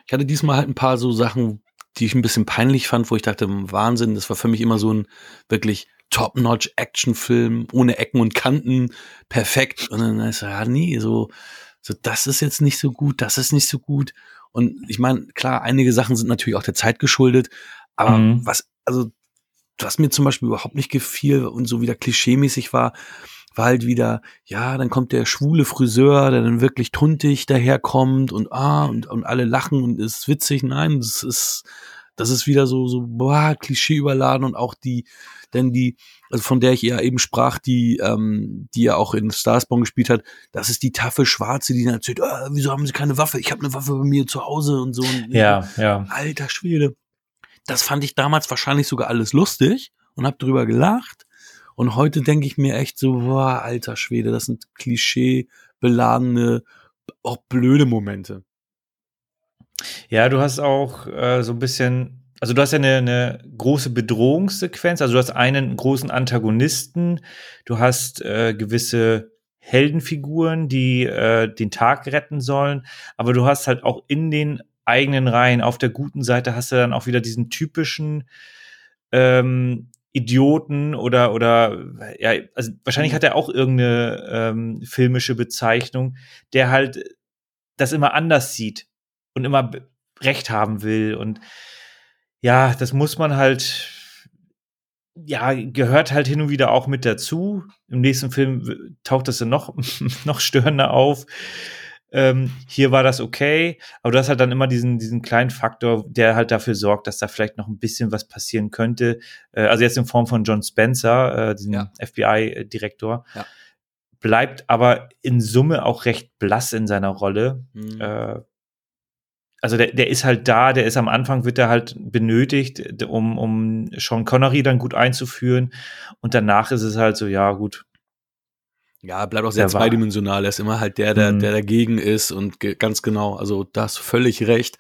Ich hatte diesmal halt ein paar so Sachen, die ich ein bisschen peinlich fand, wo ich dachte, Wahnsinn, das war für mich immer so ein wirklich top-notch Actionfilm, ohne Ecken und Kanten, perfekt. Und dann ist ja, nee, so, so, das ist jetzt nicht so gut, das ist nicht so gut. Und ich meine, klar, einige Sachen sind natürlich auch der Zeit geschuldet, aber mhm. was, also was mir zum Beispiel überhaupt nicht gefiel und so wieder klischeemäßig war, war halt wieder, ja, dann kommt der schwule Friseur, der dann wirklich tuntig daherkommt und ah, und, und alle lachen und ist witzig. Nein, das ist, das ist wieder so, so, boah, Klischee überladen und auch die, denn die, also von der ich ja eben sprach, die, ähm, die ja auch in Starspawn gespielt hat, das ist die taffe Schwarze, die dann erzählt, ah, wieso haben sie keine Waffe? Ich habe eine Waffe bei mir zu Hause und so. Und, ja, ja. Alter Schwede. Das fand ich damals wahrscheinlich sogar alles lustig und habe drüber gelacht. Und heute denke ich mir echt so, boah, alter Schwede, das sind klischeebeladene, auch blöde Momente. Ja, du hast auch äh, so ein bisschen, also du hast ja eine, eine große Bedrohungssequenz, also du hast einen großen Antagonisten, du hast äh, gewisse Heldenfiguren, die äh, den Tag retten sollen, aber du hast halt auch in den eigenen Reihen. Auf der guten Seite hast du dann auch wieder diesen typischen ähm, Idioten oder oder ja, also wahrscheinlich mhm. hat er auch irgendeine ähm, filmische Bezeichnung, der halt das immer anders sieht und immer Recht haben will und ja, das muss man halt ja, gehört halt hin und wieder auch mit dazu. Im nächsten Film taucht das dann noch, noch störender auf. Ähm, hier war das okay, aber du hast halt dann immer diesen, diesen kleinen Faktor, der halt dafür sorgt, dass da vielleicht noch ein bisschen was passieren könnte. Äh, also jetzt in Form von John Spencer, äh, diesem ja. FBI-Direktor. Ja. Bleibt aber in Summe auch recht blass in seiner Rolle. Mhm. Äh, also der, der ist halt da, der ist am Anfang, wird er halt benötigt, um, um Sean Connery dann gut einzuführen. Und danach ist es halt so, ja, gut, ja, bleibt auch sehr zweidimensional. Er ist immer halt der, der, mhm. der dagegen ist und ganz genau, also da hast du völlig recht.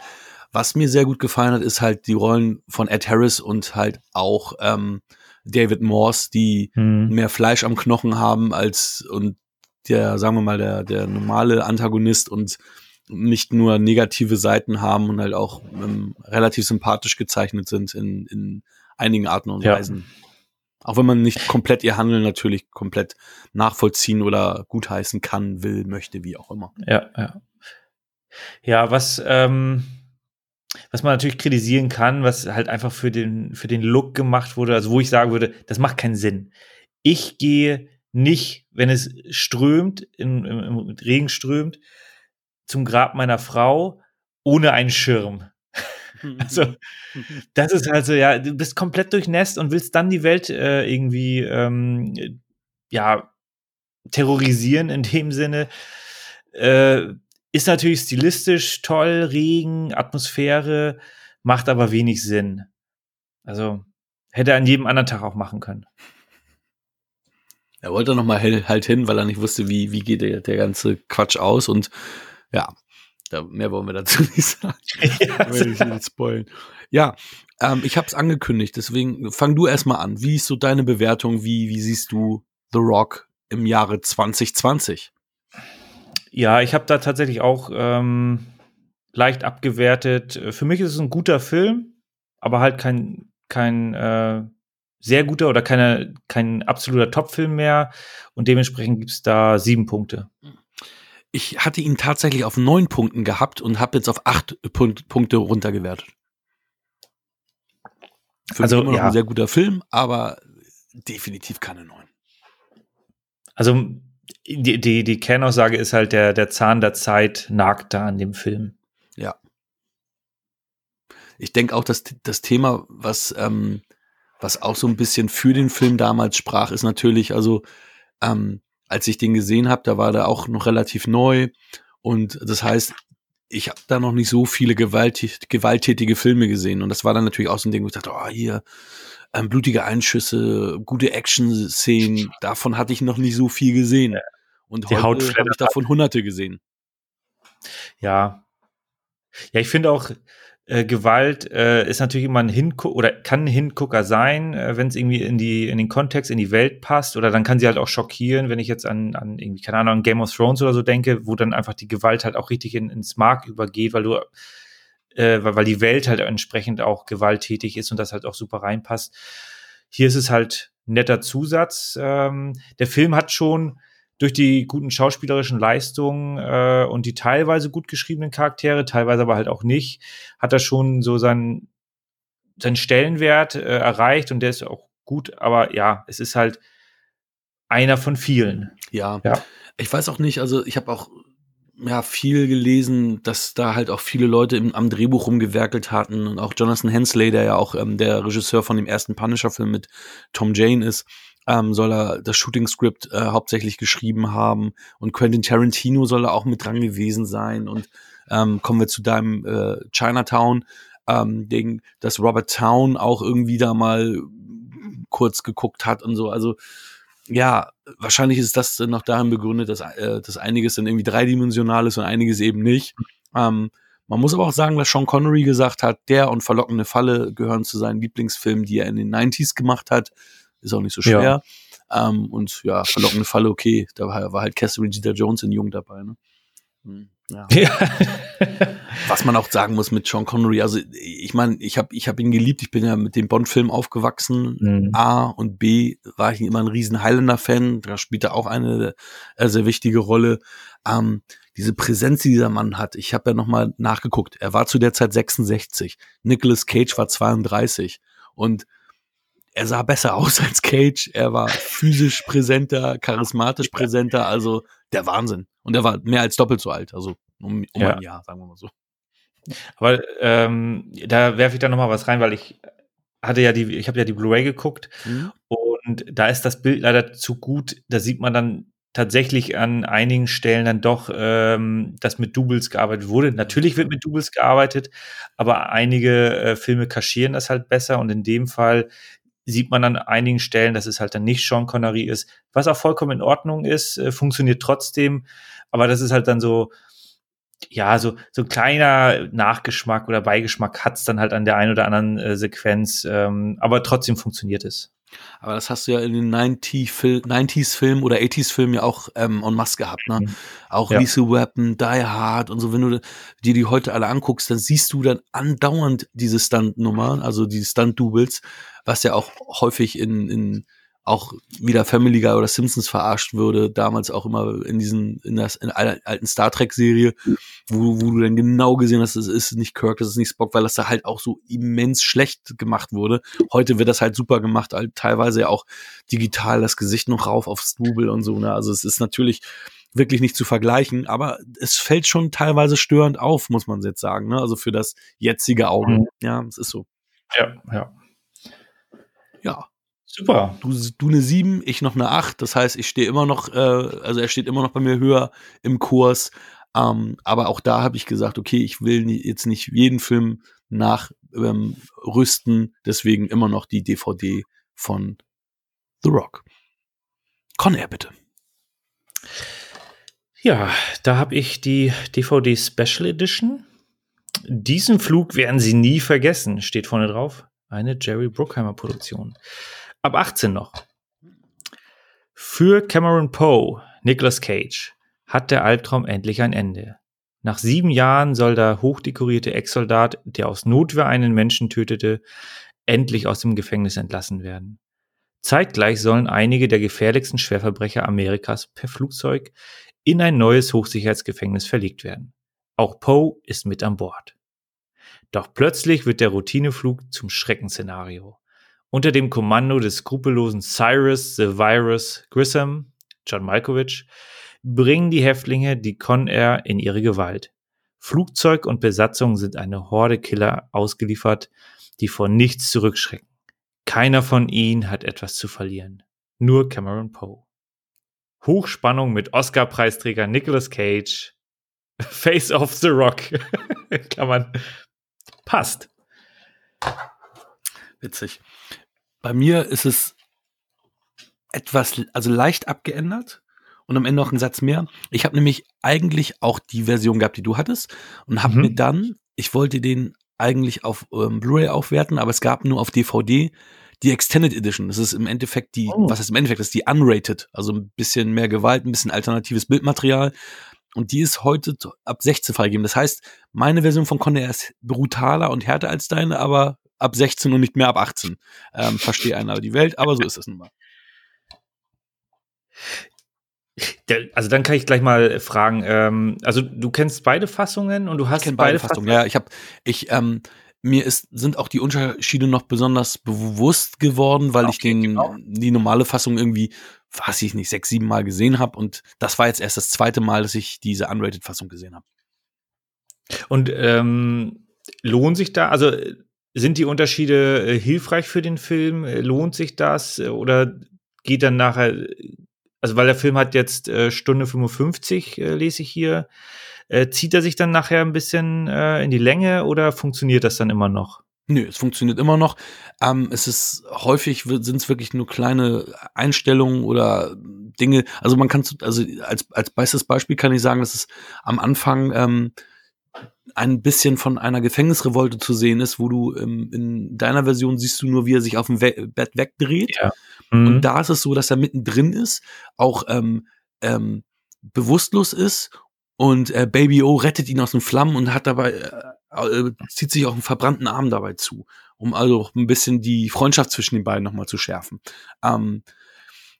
Was mir sehr gut gefallen hat, ist halt die Rollen von Ed Harris und halt auch ähm, David Morse, die mhm. mehr Fleisch am Knochen haben als und der, sagen wir mal, der, der normale Antagonist und nicht nur negative Seiten haben und halt auch ähm, relativ sympathisch gezeichnet sind in, in einigen Arten und Weisen. Auch wenn man nicht komplett ihr Handeln natürlich komplett nachvollziehen oder gutheißen kann, will, möchte, wie auch immer. Ja, ja. Ja, was, ähm, was man natürlich kritisieren kann, was halt einfach für den, für den Look gemacht wurde, also wo ich sagen würde, das macht keinen Sinn. Ich gehe nicht, wenn es strömt, im, im Regen strömt, zum Grab meiner Frau ohne einen Schirm. Also, das ist halt so, ja, du bist komplett durchnässt und willst dann die Welt äh, irgendwie, ähm, ja, terrorisieren in dem Sinne. Äh, ist natürlich stilistisch toll, Regen, Atmosphäre, macht aber wenig Sinn. Also, hätte er an jedem anderen Tag auch machen können. Er wollte noch mal halt hin, weil er nicht wusste, wie, wie geht der, der ganze Quatsch aus. Und ja, da, mehr wollen wir dazu nicht sagen. ja, will ich nicht spoilen. Ja, ähm, ich habe es angekündigt, deswegen fang du erstmal an. Wie ist so deine Bewertung? Wie, wie siehst du The Rock im Jahre 2020? Ja, ich habe da tatsächlich auch ähm, leicht abgewertet. Für mich ist es ein guter Film, aber halt kein, kein äh, sehr guter oder keine, kein absoluter Top-Film mehr. Und dementsprechend gibt es da sieben Punkte. Ich hatte ihn tatsächlich auf neun Punkten gehabt und habe jetzt auf acht Punkt, Punkte runtergewertet. Für also, immer noch ja. ein sehr guter Film, aber definitiv keine neun. Also die, die, die Kernaussage ist halt, der, der Zahn der Zeit nagt da an dem Film. Ja. Ich denke auch, dass das Thema, was, ähm, was auch so ein bisschen für den Film damals sprach, ist natürlich, also ähm, als ich den gesehen habe, da war der auch noch relativ neu. Und das heißt, ich habe da noch nicht so viele gewalttätige, gewalttätige Filme gesehen. Und das war dann natürlich auch so ein Ding, wo ich dachte, oh, hier, ähm, blutige Einschüsse, gute Action-Szenen, davon hatte ich noch nicht so viel gesehen. Und Die heute habe ich davon hunderte gesehen. Ja. Ja, ich finde auch, äh, Gewalt äh, ist natürlich immer ein Hingucker oder kann ein Hingucker sein, äh, wenn es irgendwie in die in den Kontext, in die Welt passt. Oder dann kann sie halt auch schockieren, wenn ich jetzt an, an irgendwie, keine Ahnung, an Game of Thrones oder so denke, wo dann einfach die Gewalt halt auch richtig in, ins Mark übergeht, weil du äh, weil, weil die Welt halt entsprechend auch gewalttätig ist und das halt auch super reinpasst. Hier ist es halt netter Zusatz. Ähm, der Film hat schon durch die guten schauspielerischen Leistungen äh, und die teilweise gut geschriebenen Charaktere, teilweise aber halt auch nicht, hat er schon so seinen, seinen Stellenwert äh, erreicht und der ist auch gut, aber ja, es ist halt einer von vielen. Ja. ja. Ich weiß auch nicht, also ich habe auch ja viel gelesen, dass da halt auch viele Leute im, am Drehbuch rumgewerkelt hatten und auch Jonathan Hensley, der ja auch ähm, der Regisseur von dem ersten Punisher-Film mit Tom Jane ist, ähm, soll er das Shooting-Script äh, hauptsächlich geschrieben haben und Quentin Tarantino soll er auch mit dran gewesen sein und ähm, kommen wir zu deinem äh, Chinatown, ähm, Ding, dass Robert Town auch irgendwie da mal kurz geguckt hat und so, also ja, wahrscheinlich ist das noch darin begründet, dass, äh, dass einiges dann irgendwie dreidimensional ist und einiges eben nicht. Ähm, man muss aber auch sagen, dass Sean Connery gesagt hat, der und Verlockende Falle gehören zu seinen Lieblingsfilmen, die er in den 90s gemacht hat. Ist auch nicht so schwer. Ja. Ähm, und ja, Verlockende Falle, okay. Da war, war halt Catherine Zeta Jones in Jung dabei. Ne? Hm. Ja. ja. Was man auch sagen muss mit Sean Connery, also ich meine, ich habe ich hab ihn geliebt, ich bin ja mit dem Bond-Film aufgewachsen. Mhm. A und B war ich immer ein riesen Highlander-Fan, da spielt er auch eine äh, sehr wichtige Rolle. Ähm, diese Präsenz, die dieser Mann hat, ich habe ja nochmal nachgeguckt, er war zu der Zeit 66, Nicolas Cage war 32 und er sah besser aus als Cage, er war physisch präsenter, charismatisch präsenter, also der Wahnsinn. Und er war mehr als doppelt so alt, also um, um ja. ein Jahr, sagen wir mal so. Aber ähm, da werfe ich da noch mal was rein, weil ich hatte ja die, ich habe ja die Blu-ray geguckt mhm. und da ist das Bild leider zu gut. Da sieht man dann tatsächlich an einigen Stellen dann doch, ähm, dass mit Doubles gearbeitet wurde. Natürlich wird mit Doubles gearbeitet, aber einige äh, Filme kaschieren das halt besser und in dem Fall sieht man an einigen Stellen, dass es halt dann nicht Sean Connery ist, was auch vollkommen in Ordnung ist, äh, funktioniert trotzdem, aber das ist halt dann so, ja, so, so ein kleiner Nachgeschmack oder Beigeschmack hat's dann halt an der einen oder anderen äh, Sequenz, ähm, aber trotzdem funktioniert es. Aber das hast du ja in den 90s-Filmen oder 80s-Filmen ja auch ähm, en masse gehabt, ne? Auch ja. Lethal Weapon, Die Hard und so. Wenn du dir die heute alle anguckst, dann siehst du dann andauernd diese Stunt-Nummern, also die Stunt-Doubles, was ja auch häufig in, in auch wieder Family Guy oder Simpsons verarscht würde, damals auch immer in diesen, in der in alten Star Trek-Serie, wo, wo du dann genau gesehen hast, das ist nicht Kirk, das ist nicht Spock, weil das da halt auch so immens schlecht gemacht wurde. Heute wird das halt super gemacht, halt teilweise ja auch digital das Gesicht noch rauf aufs Double und so, ne? Also es ist natürlich wirklich nicht zu vergleichen, aber es fällt schon teilweise störend auf, muss man jetzt sagen, ne? Also für das jetzige Auge. Mhm. Ja, es ist so. Ja, ja. Ja. Super. Du, du eine 7, ich noch eine 8. Das heißt, ich stehe immer noch, äh, also er steht immer noch bei mir höher im Kurs. Ähm, aber auch da habe ich gesagt, okay, ich will jetzt nicht jeden Film nachrüsten, ähm, deswegen immer noch die DVD von The Rock. Conair, bitte. Ja, da habe ich die DVD Special Edition. Diesen Flug werden Sie nie vergessen, steht vorne drauf. Eine Jerry Bruckheimer Produktion. Ab 18 noch. Für Cameron Poe, Nicolas Cage, hat der Albtraum endlich ein Ende. Nach sieben Jahren soll der hochdekorierte Ex-Soldat, der aus Notwehr einen Menschen tötete, endlich aus dem Gefängnis entlassen werden. Zeitgleich sollen einige der gefährlichsten Schwerverbrecher Amerikas per Flugzeug in ein neues Hochsicherheitsgefängnis verlegt werden. Auch Poe ist mit an Bord. Doch plötzlich wird der Routineflug zum Schreckensszenario. Unter dem Kommando des skrupellosen Cyrus the Virus Grissom, John Malkovich, bringen die Häftlinge die Con Air in ihre Gewalt. Flugzeug und Besatzung sind eine Horde Killer ausgeliefert, die vor nichts zurückschrecken. Keiner von ihnen hat etwas zu verlieren. Nur Cameron Poe. Hochspannung mit Oscar-Preisträger Nicolas Cage. Face of the Rock. Kann man. Passt. Witzig. Bei mir ist es etwas, also leicht abgeändert und am Ende noch ein Satz mehr. Ich habe nämlich eigentlich auch die Version gehabt, die du hattest und habe mhm. mir dann, ich wollte den eigentlich auf ähm, Blu-ray aufwerten, aber es gab nur auf DVD die Extended Edition. Das ist im Endeffekt die, oh. was ist im Endeffekt, das ist die unrated, also ein bisschen mehr Gewalt, ein bisschen alternatives Bildmaterial. Und die ist heute ab 16 freigegeben. Das heißt, meine Version von Conner ist brutaler und härter als deine, aber ab 16 und nicht mehr ab 18. Ähm, verstehe einer die Welt, aber so ist es nun mal. Also dann kann ich gleich mal fragen. Ähm, also du kennst beide Fassungen und du hast beide, beide Fassungen. Ja, ich habe, ich ähm, mir ist sind auch die Unterschiede noch besonders bewusst geworden, weil okay, ich den genau. die normale Fassung irgendwie, weiß ich nicht, sechs sieben Mal gesehen habe und das war jetzt erst das zweite Mal, dass ich diese unrated Fassung gesehen habe. Und ähm, lohnt sich da, also sind die Unterschiede äh, hilfreich für den Film? Lohnt sich das oder geht dann nachher also weil der Film hat jetzt äh, Stunde 55, äh, lese ich hier. Äh, zieht er sich dann nachher ein bisschen äh, in die Länge oder funktioniert das dann immer noch? Nö, es funktioniert immer noch. Ähm, es ist häufig sind es wirklich nur kleine Einstellungen oder Dinge. Also man kann also als als bestes Beispiel kann ich sagen, dass es am Anfang ähm, ein bisschen von einer Gefängnisrevolte zu sehen ist, wo du ähm, in deiner Version siehst du nur, wie er sich auf dem We Bett wegdreht. Ja. Mhm. Und da ist es so, dass er mittendrin ist, auch ähm, ähm, bewusstlos ist und äh, Baby O rettet ihn aus den Flammen und hat dabei äh, äh, zieht sich auch einen verbrannten Arm dabei zu, um also ein bisschen die Freundschaft zwischen den beiden nochmal zu schärfen. Ähm,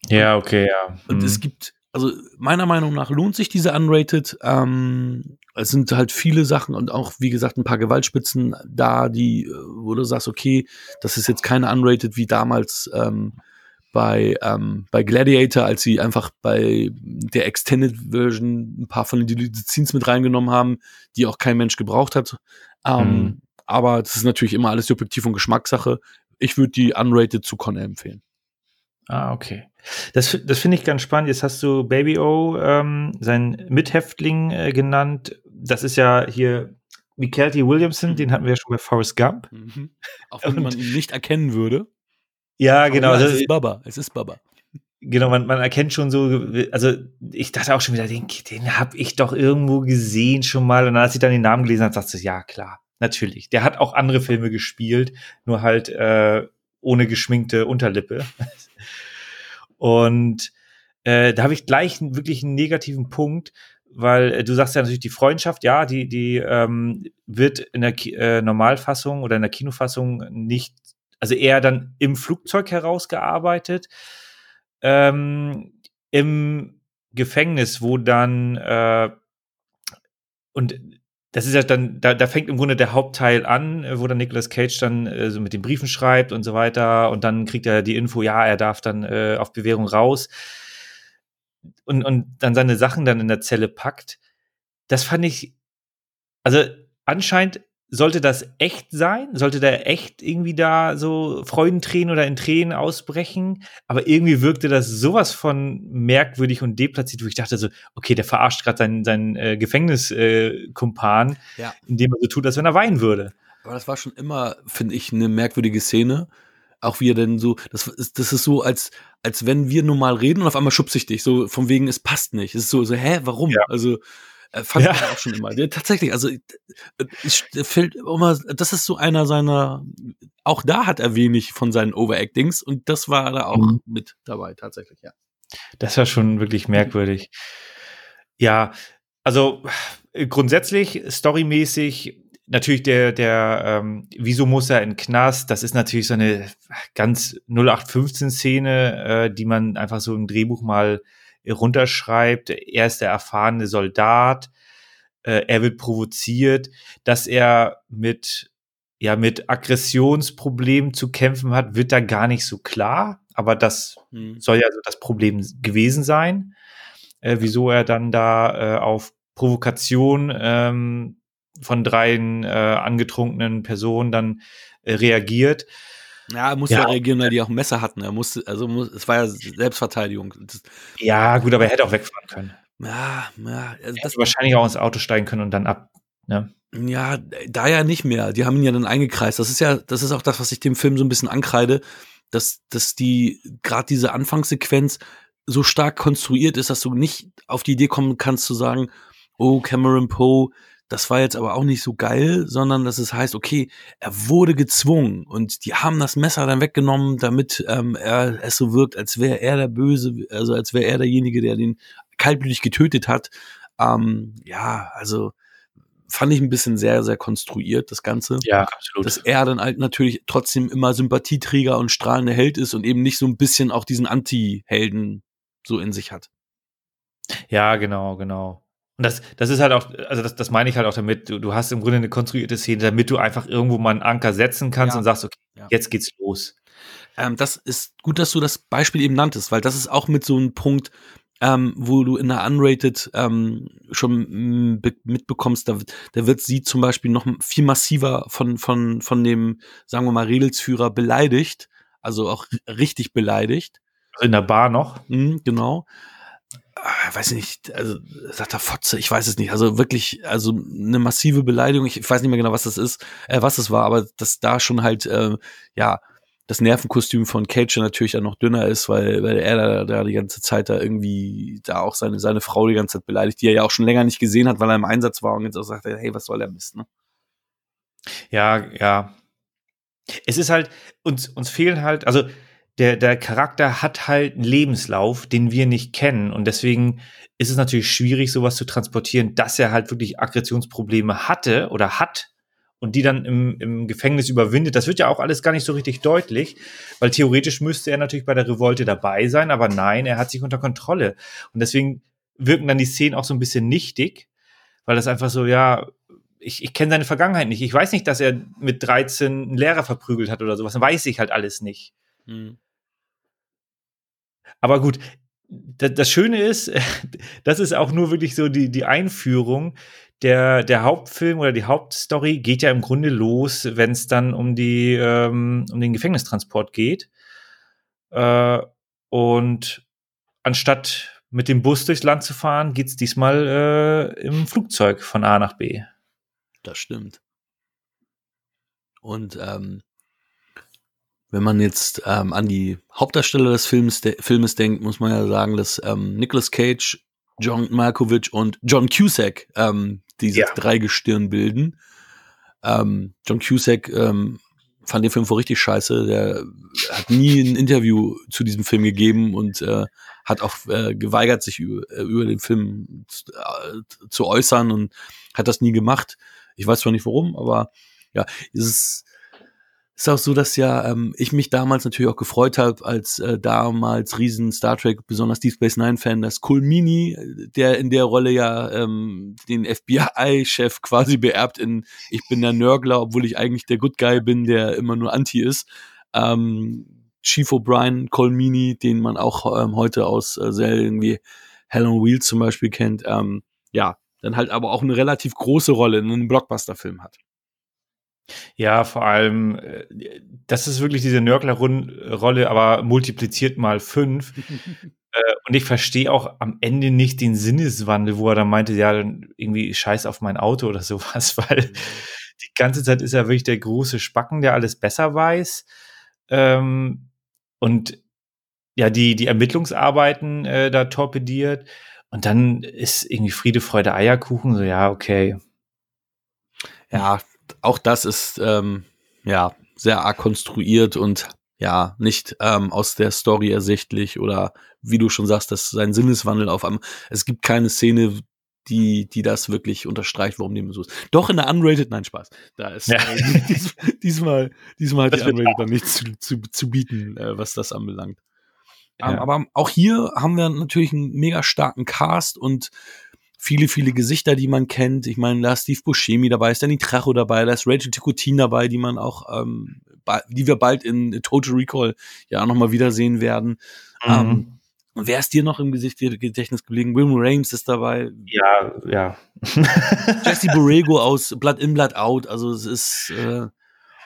ja, okay, ja. Und mhm. es gibt also meiner Meinung nach lohnt sich diese Unrated. Ähm, es sind halt viele Sachen und auch, wie gesagt, ein paar Gewaltspitzen da, die, äh, wo du sagst, okay, das ist jetzt keine Unrated wie damals ähm, bei, ähm, bei Gladiator, als sie einfach bei der Extended Version ein paar von den Deleted Scenes mit reingenommen haben, die auch kein Mensch gebraucht hat. Ähm, mhm. Aber das ist natürlich immer alles subjektiv und Geschmackssache. Ich würde die Unrated zu Con empfehlen. Ah, okay. Das, das finde ich ganz spannend. Jetzt hast du Baby O, ähm, sein Mithäftling äh, genannt. Das ist ja hier Mikelty Williamson, mhm. den hatten wir ja schon bei Forrest Gump. Mhm. Auch wenn man ihn nicht erkennen würde. Ja, genau. Ja, es ist Baba. Es ist Baba. Genau, man, man erkennt schon so, also ich dachte auch schon wieder, den, den habe ich doch irgendwo gesehen schon mal. Und dann, als ich dann den Namen gelesen habe, dachte ich, ja, klar, natürlich. Der hat auch andere Filme gespielt, nur halt äh, ohne geschminkte Unterlippe. Und äh, da habe ich gleich wirklich einen negativen Punkt, weil äh, du sagst ja natürlich die Freundschaft, ja, die, die ähm, wird in der Ki äh, Normalfassung oder in der Kinofassung nicht, also eher dann im Flugzeug herausgearbeitet. Ähm, Im Gefängnis, wo dann äh, und das ist ja dann, da, da fängt im Grunde der Hauptteil an, wo dann Nicolas Cage dann äh, so mit den Briefen schreibt und so weiter und dann kriegt er die Info, ja, er darf dann äh, auf Bewährung raus und, und dann seine Sachen dann in der Zelle packt. Das fand ich, also anscheinend sollte das echt sein? Sollte der echt irgendwie da so Freudentränen oder in Tränen ausbrechen? Aber irgendwie wirkte das sowas von merkwürdig und deplatziert, wo ich dachte so, okay, der verarscht gerade seinen, seinen äh, Gefängniskumpan, äh, ja. indem er so tut, als wenn er weinen würde. Aber das war schon immer, finde ich, eine merkwürdige Szene. Auch wie er denn so, das ist, das ist so, als, als wenn wir normal reden und auf einmal schubse ich dich, so von wegen, es passt nicht. Es ist so, so hä, warum? Ja. Also äh, fand ja. ich auch schon immer. Ja, tatsächlich, also äh, ich, fällt immer, das ist so einer seiner, auch da hat er wenig von seinen Overactings und das war da auch mhm. mit dabei, tatsächlich, ja. Das war schon wirklich merkwürdig. Ja, also grundsätzlich, storymäßig, natürlich der, der, ähm, wieso muss er in Knast? Das ist natürlich so eine ganz 0815-Szene, äh, die man einfach so im Drehbuch mal runterschreibt. Er ist der erfahrene Soldat, äh, er wird provoziert, dass er mit, ja, mit Aggressionsproblemen zu kämpfen hat, wird da gar nicht so klar. Aber das hm. soll ja so das Problem gewesen sein, äh, wieso er dann da äh, auf Provokation ähm, von drei äh, angetrunkenen Personen dann äh, reagiert. Ja, er musste ja, reagieren, weil die auch ein Messer hatten. Er musste, also muss, es war ja Selbstverteidigung. Das, ja, gut, aber er hätte auch wegfahren können. Ja, ja. Also das wahrscheinlich auch ins Auto steigen können und dann ab. Ne? Ja, da ja nicht mehr. Die haben ihn ja dann eingekreist. Das ist ja, das ist auch das, was ich dem Film so ein bisschen ankreide, dass, dass die, gerade diese Anfangssequenz so stark konstruiert ist, dass du nicht auf die Idee kommen kannst zu sagen, oh, Cameron Poe, das war jetzt aber auch nicht so geil, sondern dass es heißt, okay, er wurde gezwungen und die haben das Messer dann weggenommen, damit ähm, er es so wirkt, als wäre er der Böse, also als wäre er derjenige, der den kaltblütig getötet hat. Ähm, ja, also fand ich ein bisschen sehr, sehr konstruiert, das Ganze. Ja, absolut. Dass er dann halt natürlich trotzdem immer Sympathieträger und strahlender Held ist und eben nicht so ein bisschen auch diesen Anti-Helden so in sich hat. Ja, genau, genau. Und das, das ist halt auch, also das, das meine ich halt auch damit, du, du hast im Grunde eine konstruierte Szene, damit du einfach irgendwo mal einen Anker setzen kannst ja. und sagst, okay, ja. jetzt geht's los. Ähm, das ist gut, dass du das Beispiel eben nanntest, weil das ist auch mit so einem Punkt, ähm, wo du in der Unrated ähm, schon mitbekommst, da, da wird sie zum Beispiel noch viel massiver von, von, von dem, sagen wir mal, Redelsführer beleidigt, also auch richtig beleidigt. In der Bar noch? Mhm, genau. Ah, weiß ich nicht, also sagt er Fotze, ich weiß es nicht. Also wirklich, also eine massive Beleidigung. Ich, ich weiß nicht mehr genau, was das ist, äh, was es war, aber dass da schon halt, äh, ja, das Nervenkostüm von Cage natürlich dann noch dünner ist, weil, weil er da, da die ganze Zeit da irgendwie da auch seine, seine Frau die ganze Zeit beleidigt, die er ja auch schon länger nicht gesehen hat, weil er im Einsatz war und jetzt auch sagt, hey, was soll der Mist, ne? Ja, ja. Es ist halt, uns, uns fehlen halt, also der, der Charakter hat halt einen Lebenslauf, den wir nicht kennen. Und deswegen ist es natürlich schwierig, sowas zu transportieren, dass er halt wirklich Aggressionsprobleme hatte oder hat und die dann im, im Gefängnis überwindet. Das wird ja auch alles gar nicht so richtig deutlich, weil theoretisch müsste er natürlich bei der Revolte dabei sein, aber nein, er hat sich unter Kontrolle. Und deswegen wirken dann die Szenen auch so ein bisschen nichtig, weil das einfach so, ja, ich, ich kenne seine Vergangenheit nicht. Ich weiß nicht, dass er mit 13 einen Lehrer verprügelt hat oder sowas. Weiß ich halt alles nicht. Hm. Aber gut, das Schöne ist, das ist auch nur wirklich so die, die Einführung. Der, der Hauptfilm oder die Hauptstory geht ja im Grunde los, wenn es dann um, die, ähm, um den Gefängnistransport geht. Äh, und anstatt mit dem Bus durchs Land zu fahren, geht es diesmal äh, im Flugzeug von A nach B. Das stimmt. Und ähm, wenn man jetzt ähm, an die Hauptdarsteller des Films, de Filmes denkt, muss man ja sagen, dass ähm, Nicolas Cage, John Malkovich und John Cusack ähm, diese ja. drei Gestirn bilden. Ähm, John Cusack ähm, fand den Film vor richtig scheiße. Der hat nie ein Interview zu diesem Film gegeben und äh, hat auch äh, geweigert, sich über, äh, über den Film zu, äh, zu äußern und hat das nie gemacht. Ich weiß zwar nicht warum, aber ja, es ist ist auch so, dass ja ähm, ich mich damals natürlich auch gefreut habe, als äh, damals riesen Star Trek, besonders Deep Space Nine Fan, dass Colmini, der in der Rolle ja ähm, den FBI-Chef quasi beerbt in Ich bin der Nörgler, obwohl ich eigentlich der Good Guy bin, der immer nur Anti ist. Ähm, Chief O'Brien, Colmini, den man auch ähm, heute aus äh, Serien wie Hell on Wheels zum Beispiel kennt, ähm, ja, dann halt aber auch eine relativ große Rolle in einem Blockbuster-Film hat. Ja, vor allem, äh, das ist wirklich diese Nörgler-Rolle, aber multipliziert mal fünf. äh, und ich verstehe auch am Ende nicht den Sinneswandel, wo er dann meinte, ja, dann irgendwie scheiß auf mein Auto oder sowas, weil mhm. die ganze Zeit ist er wirklich der große Spacken, der alles besser weiß. Ähm, und ja, die, die Ermittlungsarbeiten äh, da torpediert. Und dann ist irgendwie Friede, Freude, Eierkuchen, so, ja, okay. Ja, auch das ist, ähm, ja, sehr arg konstruiert und ja, nicht ähm, aus der Story ersichtlich oder wie du schon sagst, dass sein Sinneswandel auf einmal. Es gibt keine Szene, die, die das wirklich unterstreicht, warum dem so ist. Doch in der Unrated, nein, Spaß. Da ist ja. äh, dies, diesmal, diesmal hat die Unrated dann nichts zu, zu, zu bieten, äh, was das anbelangt. Ja. Um, aber auch hier haben wir natürlich einen mega starken Cast und viele, viele Gesichter, die man kennt. Ich meine, da ist Steve Buscemi dabei, ist Danny Trejo dabei, da ist Rachel Ticotin dabei, die man auch, ähm, die wir bald in Total Recall ja auch nochmal wiedersehen werden. Mhm. Ähm, und wer ist dir noch im Gesicht Gedächtnis geblieben? William Rames ist dabei. Ja, ja. Jesse Borrego aus Blood In, Blood Out. Also es ist, äh,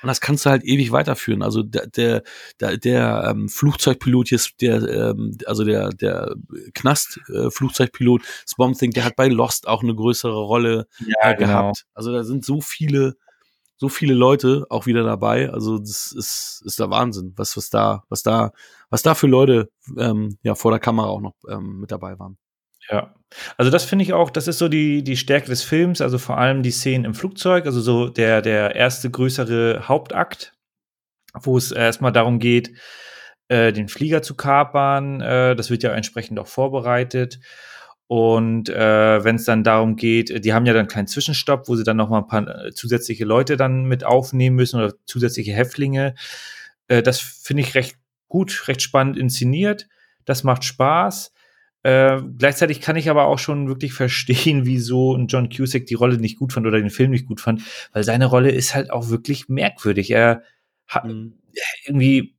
und das kannst du halt ewig weiterführen. Also der, der, der, der ähm, Flugzeugpilot hier, der, ähm, also der, der Knast-Flugzeugpilot, äh, Swamp Thing, der hat bei Lost auch eine größere Rolle ja, äh, genau. gehabt. Also da sind so viele so viele Leute auch wieder dabei. Also das ist, ist der Wahnsinn, was, was da, was da, was da für Leute ähm, ja vor der Kamera auch noch ähm, mit dabei waren. Ja, also das finde ich auch, das ist so die, die Stärke des Films, also vor allem die Szenen im Flugzeug, also so der, der erste größere Hauptakt, wo es erstmal darum geht, äh, den Flieger zu kapern. Äh, das wird ja entsprechend auch vorbereitet. Und äh, wenn es dann darum geht, die haben ja dann einen kleinen Zwischenstopp, wo sie dann noch mal ein paar äh, zusätzliche Leute dann mit aufnehmen müssen oder zusätzliche Häftlinge. Äh, das finde ich recht gut, recht spannend inszeniert. Das macht Spaß. Äh, gleichzeitig kann ich aber auch schon wirklich verstehen, wieso ein John Cusack die Rolle nicht gut fand oder den Film nicht gut fand, weil seine Rolle ist halt auch wirklich merkwürdig. Er hat mhm. irgendwie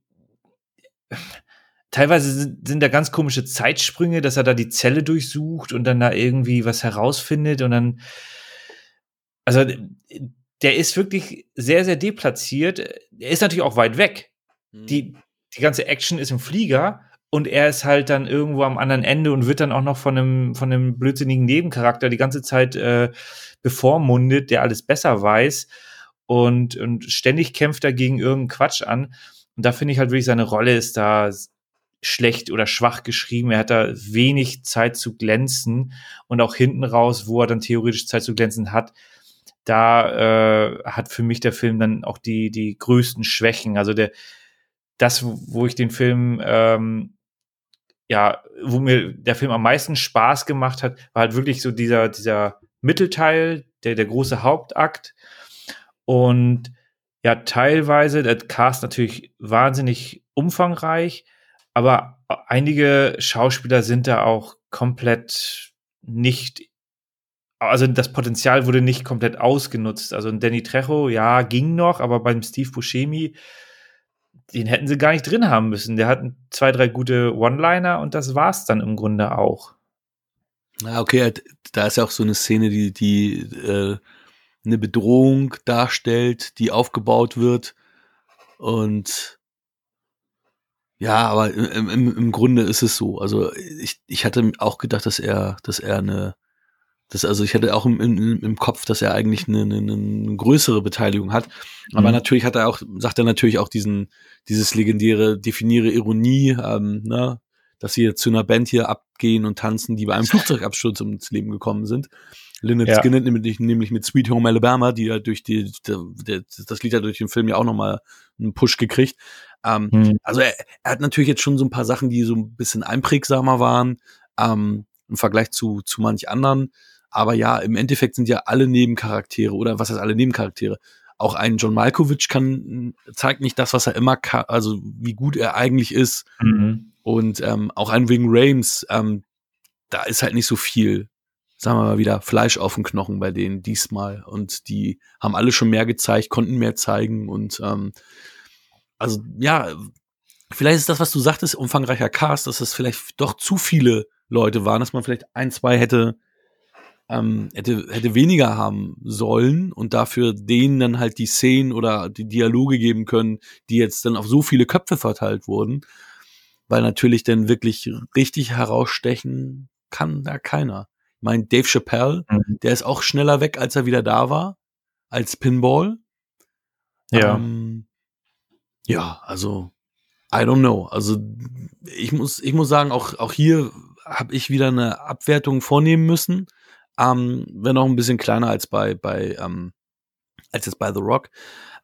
teilweise sind, sind da ganz komische Zeitsprünge, dass er da die Zelle durchsucht und dann da irgendwie was herausfindet und dann, also der ist wirklich sehr, sehr deplatziert. Er ist natürlich auch weit weg. Mhm. Die, die ganze Action ist im Flieger und er ist halt dann irgendwo am anderen Ende und wird dann auch noch von einem, von einem blödsinnigen Nebencharakter die ganze Zeit äh, bevormundet, der alles besser weiß und, und ständig kämpft er gegen irgendeinen Quatsch an. Und da finde ich halt wirklich, seine Rolle ist da schlecht oder schwach geschrieben. Er hat da wenig Zeit zu glänzen und auch hinten raus, wo er dann theoretisch Zeit zu glänzen hat, da äh, hat für mich der Film dann auch die die größten Schwächen. Also der das, wo ich den Film ähm, ja, wo mir der Film am meisten Spaß gemacht hat, war halt wirklich so dieser dieser Mittelteil, der der große Hauptakt und ja teilweise der Cast natürlich wahnsinnig umfangreich aber einige Schauspieler sind da auch komplett nicht, also das Potenzial wurde nicht komplett ausgenutzt. Also Danny Trejo, ja, ging noch, aber beim Steve Buscemi, den hätten sie gar nicht drin haben müssen. Der hat zwei, drei gute One-Liner und das war's dann im Grunde auch. Ja, okay, da ist ja auch so eine Szene, die, die äh, eine Bedrohung darstellt, die aufgebaut wird und ja, aber im, im, im Grunde ist es so. Also ich, ich hatte auch gedacht, dass er, dass er eine, das, also ich hatte auch im, im, im Kopf, dass er eigentlich eine, eine, eine größere Beteiligung hat. Aber mhm. natürlich hat er auch, sagt er natürlich auch diesen, dieses legendäre, definiere Ironie, ähm, ne, dass sie zu einer Band hier abgehen und tanzen, die bei einem Flugzeugabsturz ums Leben gekommen sind. Lynyrd ja. Skynyrd nämlich, nämlich mit Sweet Home Alabama, die ja durch die, der, das Lied hat durch den Film ja auch nochmal einen Push gekriegt. Ähm, mhm. Also er, er, hat natürlich jetzt schon so ein paar Sachen, die so ein bisschen einprägsamer waren ähm, im Vergleich zu, zu manch anderen. Aber ja, im Endeffekt sind ja alle Nebencharaktere oder was heißt alle Nebencharaktere? Auch ein John Malkovich kann, zeigt nicht das, was er immer kann, also wie gut er eigentlich ist. Mhm. Und ähm, auch ein Wing Rames, ähm, da ist halt nicht so viel, sagen wir mal wieder, Fleisch auf den Knochen bei denen diesmal. Und die haben alle schon mehr gezeigt, konnten mehr zeigen und ähm, also ja, vielleicht ist das, was du sagtest, umfangreicher Cast, dass es vielleicht doch zu viele Leute waren, dass man vielleicht ein, zwei hätte, ähm, hätte, hätte weniger haben sollen und dafür denen dann halt die Szenen oder die Dialoge geben können, die jetzt dann auf so viele Köpfe verteilt wurden. Weil natürlich dann wirklich richtig herausstechen kann da keiner. Ich meine, Dave Chappelle, mhm. der ist auch schneller weg, als er wieder da war, als Pinball. Ja. Ähm, ja, also I don't know. Also ich muss, ich muss sagen, auch, auch hier habe ich wieder eine Abwertung vornehmen müssen. Ähm, wenn auch ein bisschen kleiner als bei, bei ähm, als jetzt bei The Rock.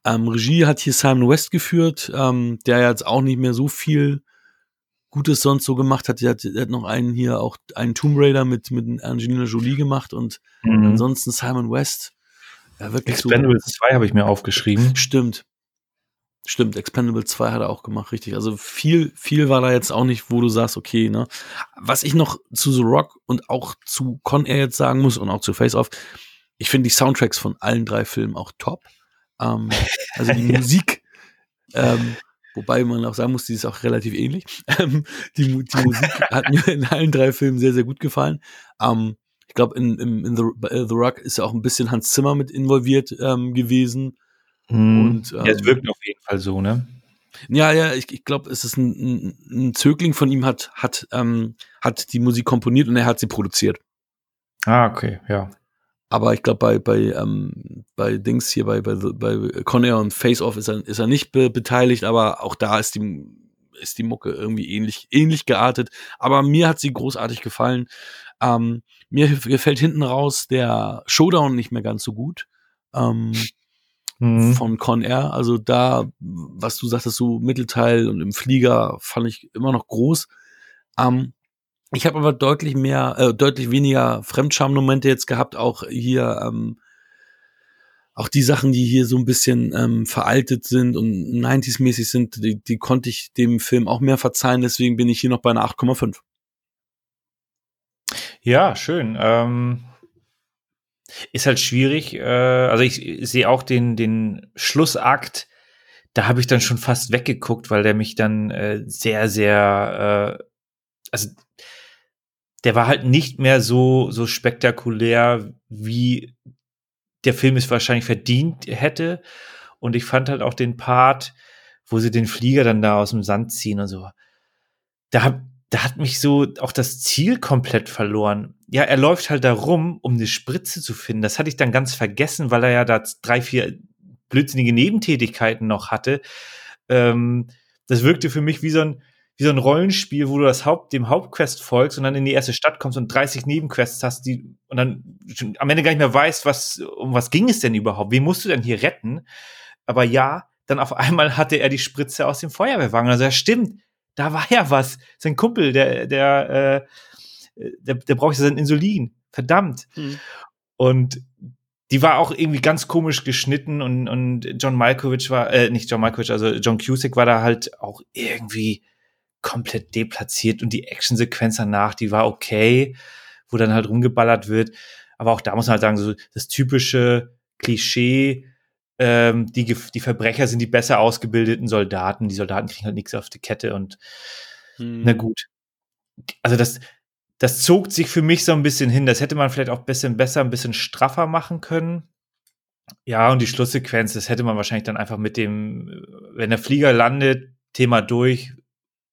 Ähm, Regie hat hier Simon West geführt, ähm, der jetzt auch nicht mehr so viel Gutes sonst so gemacht hat. Der hat, hat noch einen hier, auch einen Tomb Raider mit, mit Angelina Jolie gemacht und mhm. ansonsten Simon West. Ja, wirklich Expendables so. 2 habe ich mir aufgeschrieben. Stimmt. Stimmt, Expendable 2 hat er auch gemacht, richtig. Also viel, viel war da jetzt auch nicht, wo du sagst, okay, ne. Was ich noch zu The Rock und auch zu Con Air jetzt sagen muss und auch zu Face Off, ich finde die Soundtracks von allen drei Filmen auch top. Ähm, also die Musik, ähm, wobei man auch sagen muss, die ist auch relativ ähnlich. Ähm, die, die Musik hat mir in allen drei Filmen sehr, sehr gut gefallen. Ähm, ich glaube, in, in, in The, äh, The Rock ist ja auch ein bisschen Hans Zimmer mit involviert ähm, gewesen. Mhm. Und, ähm, ja, es ähm, wirkt auf jeden Fall so, ne? Ja, ja, ich, ich glaube, es ist ein, ein, ein, Zögling von ihm hat, hat, ähm, hat die Musik komponiert und er hat sie produziert. Ah, okay, ja. Aber ich glaube, bei, bei, ähm, bei Dings hier, bei, bei, bei Conair und Face Off ist er, ist er nicht be beteiligt, aber auch da ist die, ist die Mucke irgendwie ähnlich, ähnlich geartet. Aber mir hat sie großartig gefallen. Ähm, mir gefällt hinten raus der Showdown nicht mehr ganz so gut. Ähm, mhm. von Con Air. Also da, was du sagtest, so Mittelteil und im Flieger fand ich immer noch groß. Ähm, ich habe aber deutlich mehr, äh, deutlich weniger Fremdscham-Momente jetzt gehabt, auch hier, ähm, auch die Sachen, die hier so ein bisschen ähm, veraltet sind und 90s-mäßig sind, die, die konnte ich dem Film auch mehr verzeihen, deswegen bin ich hier noch bei einer 8,5. Ja, schön. Ähm, ist halt schwierig. Äh, also ich sehe auch den, den Schlussakt, da habe ich dann schon fast weggeguckt, weil der mich dann äh, sehr, sehr, äh, also der war halt nicht mehr so, so spektakulär, wie der Film es wahrscheinlich verdient hätte. Und ich fand halt auch den Part, wo sie den Flieger dann da aus dem Sand ziehen und so. Da hab, da hat mich so auch das Ziel komplett verloren. Ja, er läuft halt da rum, um eine Spritze zu finden. Das hatte ich dann ganz vergessen, weil er ja da drei, vier blödsinnige Nebentätigkeiten noch hatte. Ähm, das wirkte für mich wie so ein, wie so ein Rollenspiel, wo du das Haupt, dem Hauptquest folgst und dann in die erste Stadt kommst und 30 Nebenquests hast, die und dann am Ende gar nicht mehr weißt, was, um was ging es denn überhaupt? Wen musst du denn hier retten? Aber ja, dann auf einmal hatte er die Spritze aus dem Feuerwehrwagen. Also ja, stimmt, da war ja was. Sein Kumpel, der, der, äh, der, der braucht ja sein Insulin. Verdammt. Mhm. Und die war auch irgendwie ganz komisch geschnitten und, und John Malkovich war, äh, nicht John Malkovich, also John Cusick war da halt auch irgendwie komplett deplatziert und die Actionsequenz danach, die war okay, wo dann halt rumgeballert wird. Aber auch da muss man halt sagen, so das typische Klischee, ähm, die, die Verbrecher sind die besser ausgebildeten Soldaten. Die Soldaten kriegen halt nichts auf die Kette und hm. na gut. Also das, das zog sich für mich so ein bisschen hin. Das hätte man vielleicht auch ein bisschen besser, ein bisschen straffer machen können. Ja, und die Schlusssequenz, das hätte man wahrscheinlich dann einfach mit dem, wenn der Flieger landet, Thema durch,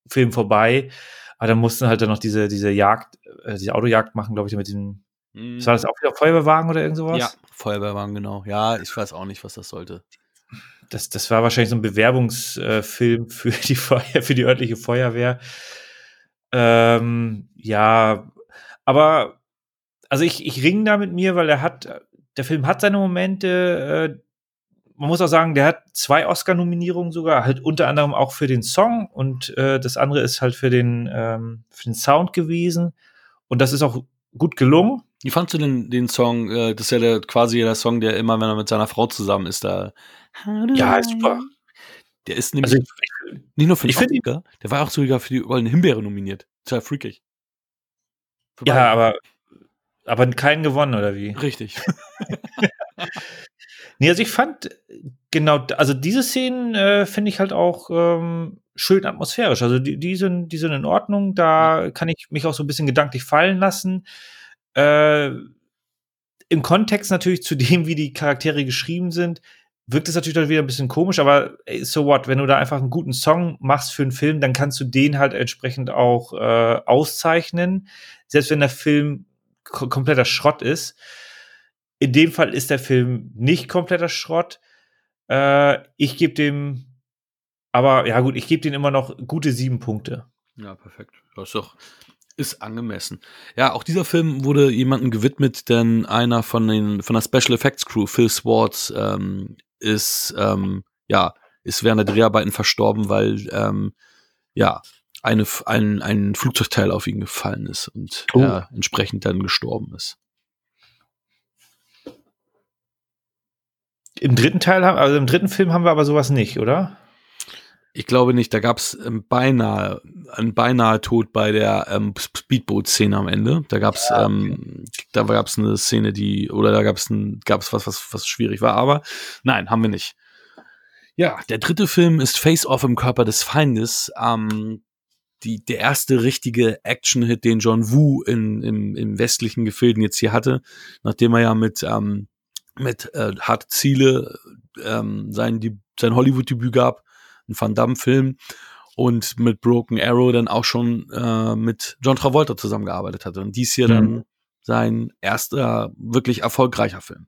Film vorbei. Aber dann mussten halt dann noch diese, diese Jagd, äh, diese Autojagd machen, glaube ich, mit diesem Mhm. War das auch wieder Feuerwehrwagen oder irgend sowas? Ja, Feuerwehrwagen, genau. Ja, ich weiß auch nicht, was das sollte. Das, das war wahrscheinlich so ein Bewerbungsfilm äh, für die Feuer, für die örtliche Feuerwehr. Ähm, ja, aber also ich, ich ringe da mit mir, weil er hat, der Film hat seine Momente. Äh, man muss auch sagen, der hat zwei Oscar-Nominierungen sogar, halt unter anderem auch für den Song und äh, das andere ist halt für den, ähm, für den Sound gewesen. Und das ist auch gut gelungen. Wie fandst du denn den Song? Äh, das ist ja der, quasi der Song, der immer, wenn er mit seiner Frau zusammen ist, da. Ja, ist super. Der ist nämlich also ich, nicht nur für den Oscar, der war auch sogar für die Goldene Himbeere nominiert. Total freakig. Für ja, aber, aber keinen gewonnen, oder wie? Richtig. nee, also ich fand genau, also diese Szenen äh, finde ich halt auch ähm, schön atmosphärisch. Also die, die, sind, die sind in Ordnung. Da kann ich mich auch so ein bisschen gedanklich fallen lassen. Äh, Im Kontext natürlich zu dem, wie die Charaktere geschrieben sind, wirkt es natürlich dann wieder ein bisschen komisch, aber so what, wenn du da einfach einen guten Song machst für einen Film, dann kannst du den halt entsprechend auch äh, auszeichnen, selbst wenn der Film kompletter Schrott ist. In dem Fall ist der Film nicht kompletter Schrott. Äh, ich gebe dem aber ja gut, ich gebe denen immer noch gute sieben Punkte. Ja, perfekt. Das ist doch ist angemessen. Ja, auch dieser Film wurde jemandem gewidmet, denn einer von den von der Special Effects Crew, Phil Swartz, ähm, ist ähm, ja ist während der Dreharbeiten verstorben, weil ähm, ja eine, ein, ein Flugzeugteil auf ihn gefallen ist und oh. er entsprechend dann gestorben ist. Im dritten Teil, also im dritten Film haben wir aber sowas nicht, oder? Ich glaube nicht. Da gab es ähm, beinahe, einen beinahe Tod bei der ähm, Speedboat-Szene am Ende. Da gab es, ja, okay. ähm, da gab es eine Szene, die, oder da gab es ein, gab es was, was, was schwierig war. Aber nein, haben wir nicht. Ja, der dritte Film ist Face Off im Körper des Feindes. Ähm, die, der erste richtige Action-Hit, den John Woo in, im, im westlichen Gefilden jetzt hier hatte, nachdem er ja mit, ähm, mit äh, Harte Ziele ähm, sein, die, sein Hollywood-Debüt gab, ein Van Damme-Film und mit Broken Arrow dann auch schon äh, mit John Travolta zusammengearbeitet hatte. Und dies hier mhm. dann sein erster wirklich erfolgreicher Film.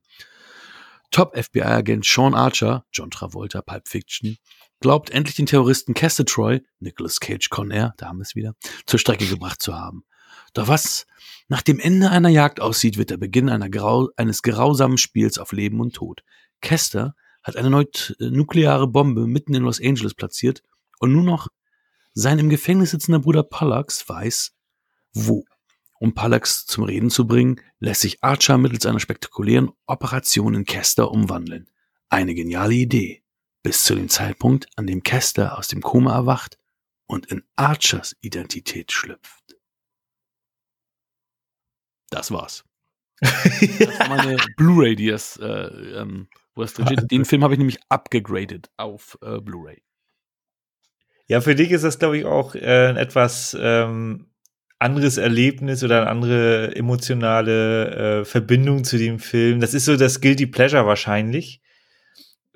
Top-FBI-Agent Sean Archer, John Travolta, Pulp Fiction, glaubt endlich den Terroristen Castor Troy, Nicolas Cage Conair, da haben wir es wieder, zur Strecke gebracht zu haben. Doch was nach dem Ende einer Jagd aussieht, wird der Beginn einer grau eines grausamen Spiels auf Leben und Tod. Kester hat eine neue nukleare Bombe mitten in Los Angeles platziert und nur noch sein im Gefängnis sitzender Bruder Pollux weiß, wo. Um Pollux zum Reden zu bringen, lässt sich Archer mittels einer spektakulären Operation in Kester umwandeln. Eine geniale Idee bis zu dem Zeitpunkt, an dem Kester aus dem Koma erwacht und in Archers Identität schlüpft. Das war's. das war meine Blu-ray, die es, äh, ähm, Den Film habe ich nämlich abgegradet auf äh, Blu-ray. Ja, für dich ist das, glaube ich, auch äh, ein etwas ähm, anderes Erlebnis oder eine andere emotionale äh, Verbindung zu dem Film. Das ist so das Guilty Pleasure wahrscheinlich.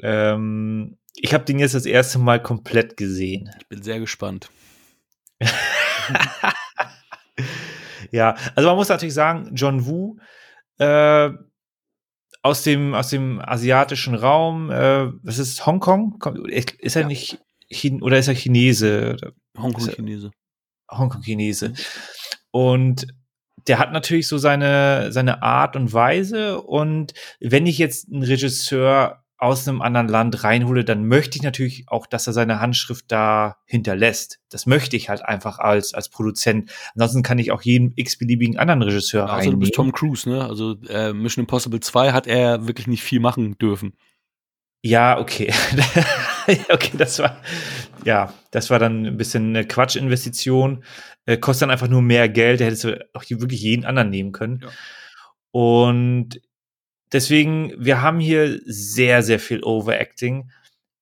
Ähm, ich habe den jetzt das erste Mal komplett gesehen. Ich bin sehr gespannt. ja, also man muss natürlich sagen, John Woo äh, aus dem aus dem asiatischen Raum, äh, was ist Hongkong? Ist er ja. nicht Chin oder ist er Chinese? Hongkong-Chinese. Hongkong-Chinese. Mhm. Und der hat natürlich so seine, seine Art und Weise. Und wenn ich jetzt einen Regisseur aus einem anderen Land reinhole, dann möchte ich natürlich auch, dass er seine Handschrift da hinterlässt. Das möchte ich halt einfach als, als Produzent. Ansonsten kann ich auch jeden x-beliebigen anderen Regisseur ja, also reinnehmen. du bist Tom Cruise, ne? Also äh, Mission Impossible 2 hat er wirklich nicht viel machen dürfen. Ja, okay. okay, das war, ja, das war dann ein bisschen eine Quatschinvestition. Äh, kostet dann einfach nur mehr Geld. Da hättest du auch wirklich jeden anderen nehmen können. Ja. Und Deswegen, wir haben hier sehr, sehr viel Overacting,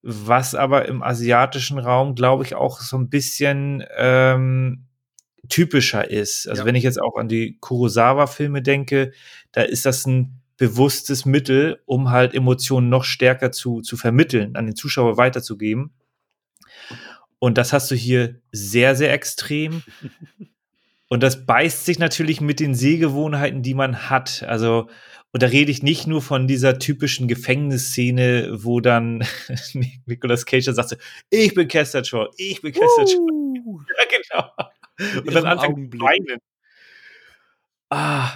was aber im asiatischen Raum, glaube ich, auch so ein bisschen ähm, typischer ist. Also ja. wenn ich jetzt auch an die Kurosawa-Filme denke, da ist das ein bewusstes Mittel, um halt Emotionen noch stärker zu, zu vermitteln, an den Zuschauer weiterzugeben. Und das hast du hier sehr, sehr extrem. Und das beißt sich natürlich mit den Sehgewohnheiten, die man hat. Also, und da rede ich nicht nur von dieser typischen Gefängnisszene, wo dann Nicolas Cage sagt, ich bin Kester Shaw, ich bin Kester Shaw. Uh, ja, genau. Und dann anfängt zu weinen. Ah,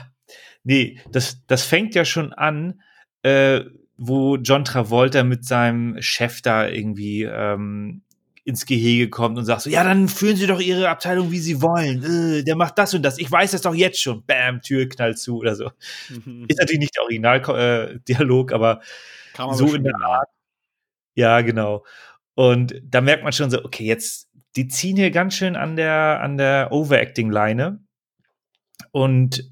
nee, das, das fängt ja schon an, äh, wo John Travolta mit seinem Chef da irgendwie ähm, ins Gehege kommt und sagt so, ja, dann führen Sie doch Ihre Abteilung, wie Sie wollen. Äh, der macht das und das. Ich weiß das doch jetzt schon. Bam, Tür knallt zu oder so. Mhm. Ist natürlich nicht der Originaldialog, äh, aber so in der Art. Ja, genau. Und da merkt man schon so, okay, jetzt, die ziehen hier ganz schön an der, an der Overacting-Leine. Und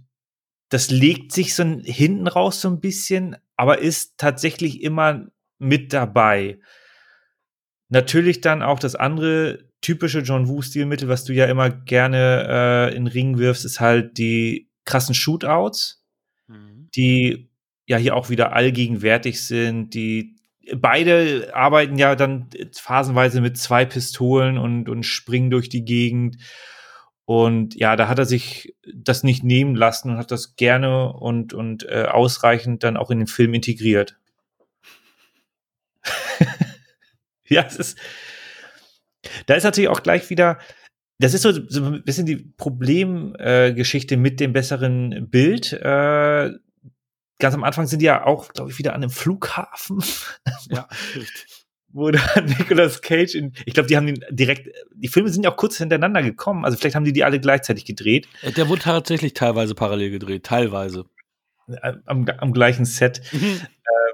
das legt sich so hinten raus so ein bisschen, aber ist tatsächlich immer mit dabei. Natürlich dann auch das andere typische John Woo-Stilmittel, was du ja immer gerne äh, in Ring wirfst, ist halt die krassen Shootouts, mhm. die ja hier auch wieder allgegenwärtig sind, die beide arbeiten ja dann phasenweise mit zwei Pistolen und, und springen durch die Gegend. Und ja, da hat er sich das nicht nehmen lassen und hat das gerne und, und äh, ausreichend dann auch in den Film integriert. Ja, es ist, Da ist natürlich auch gleich wieder, das ist so, so ein bisschen die Problemgeschichte äh, mit dem besseren Bild. Äh, ganz am Anfang sind die ja auch, glaube ich, wieder an einem Flughafen. Ja, richtig. Wo dann Nicolas Cage in, ich glaube, die haben den direkt, die Filme sind ja auch kurz hintereinander gekommen, also vielleicht haben die die alle gleichzeitig gedreht. Äh, der wurde tatsächlich teilweise parallel gedreht, teilweise. Am, am gleichen Set. Mhm.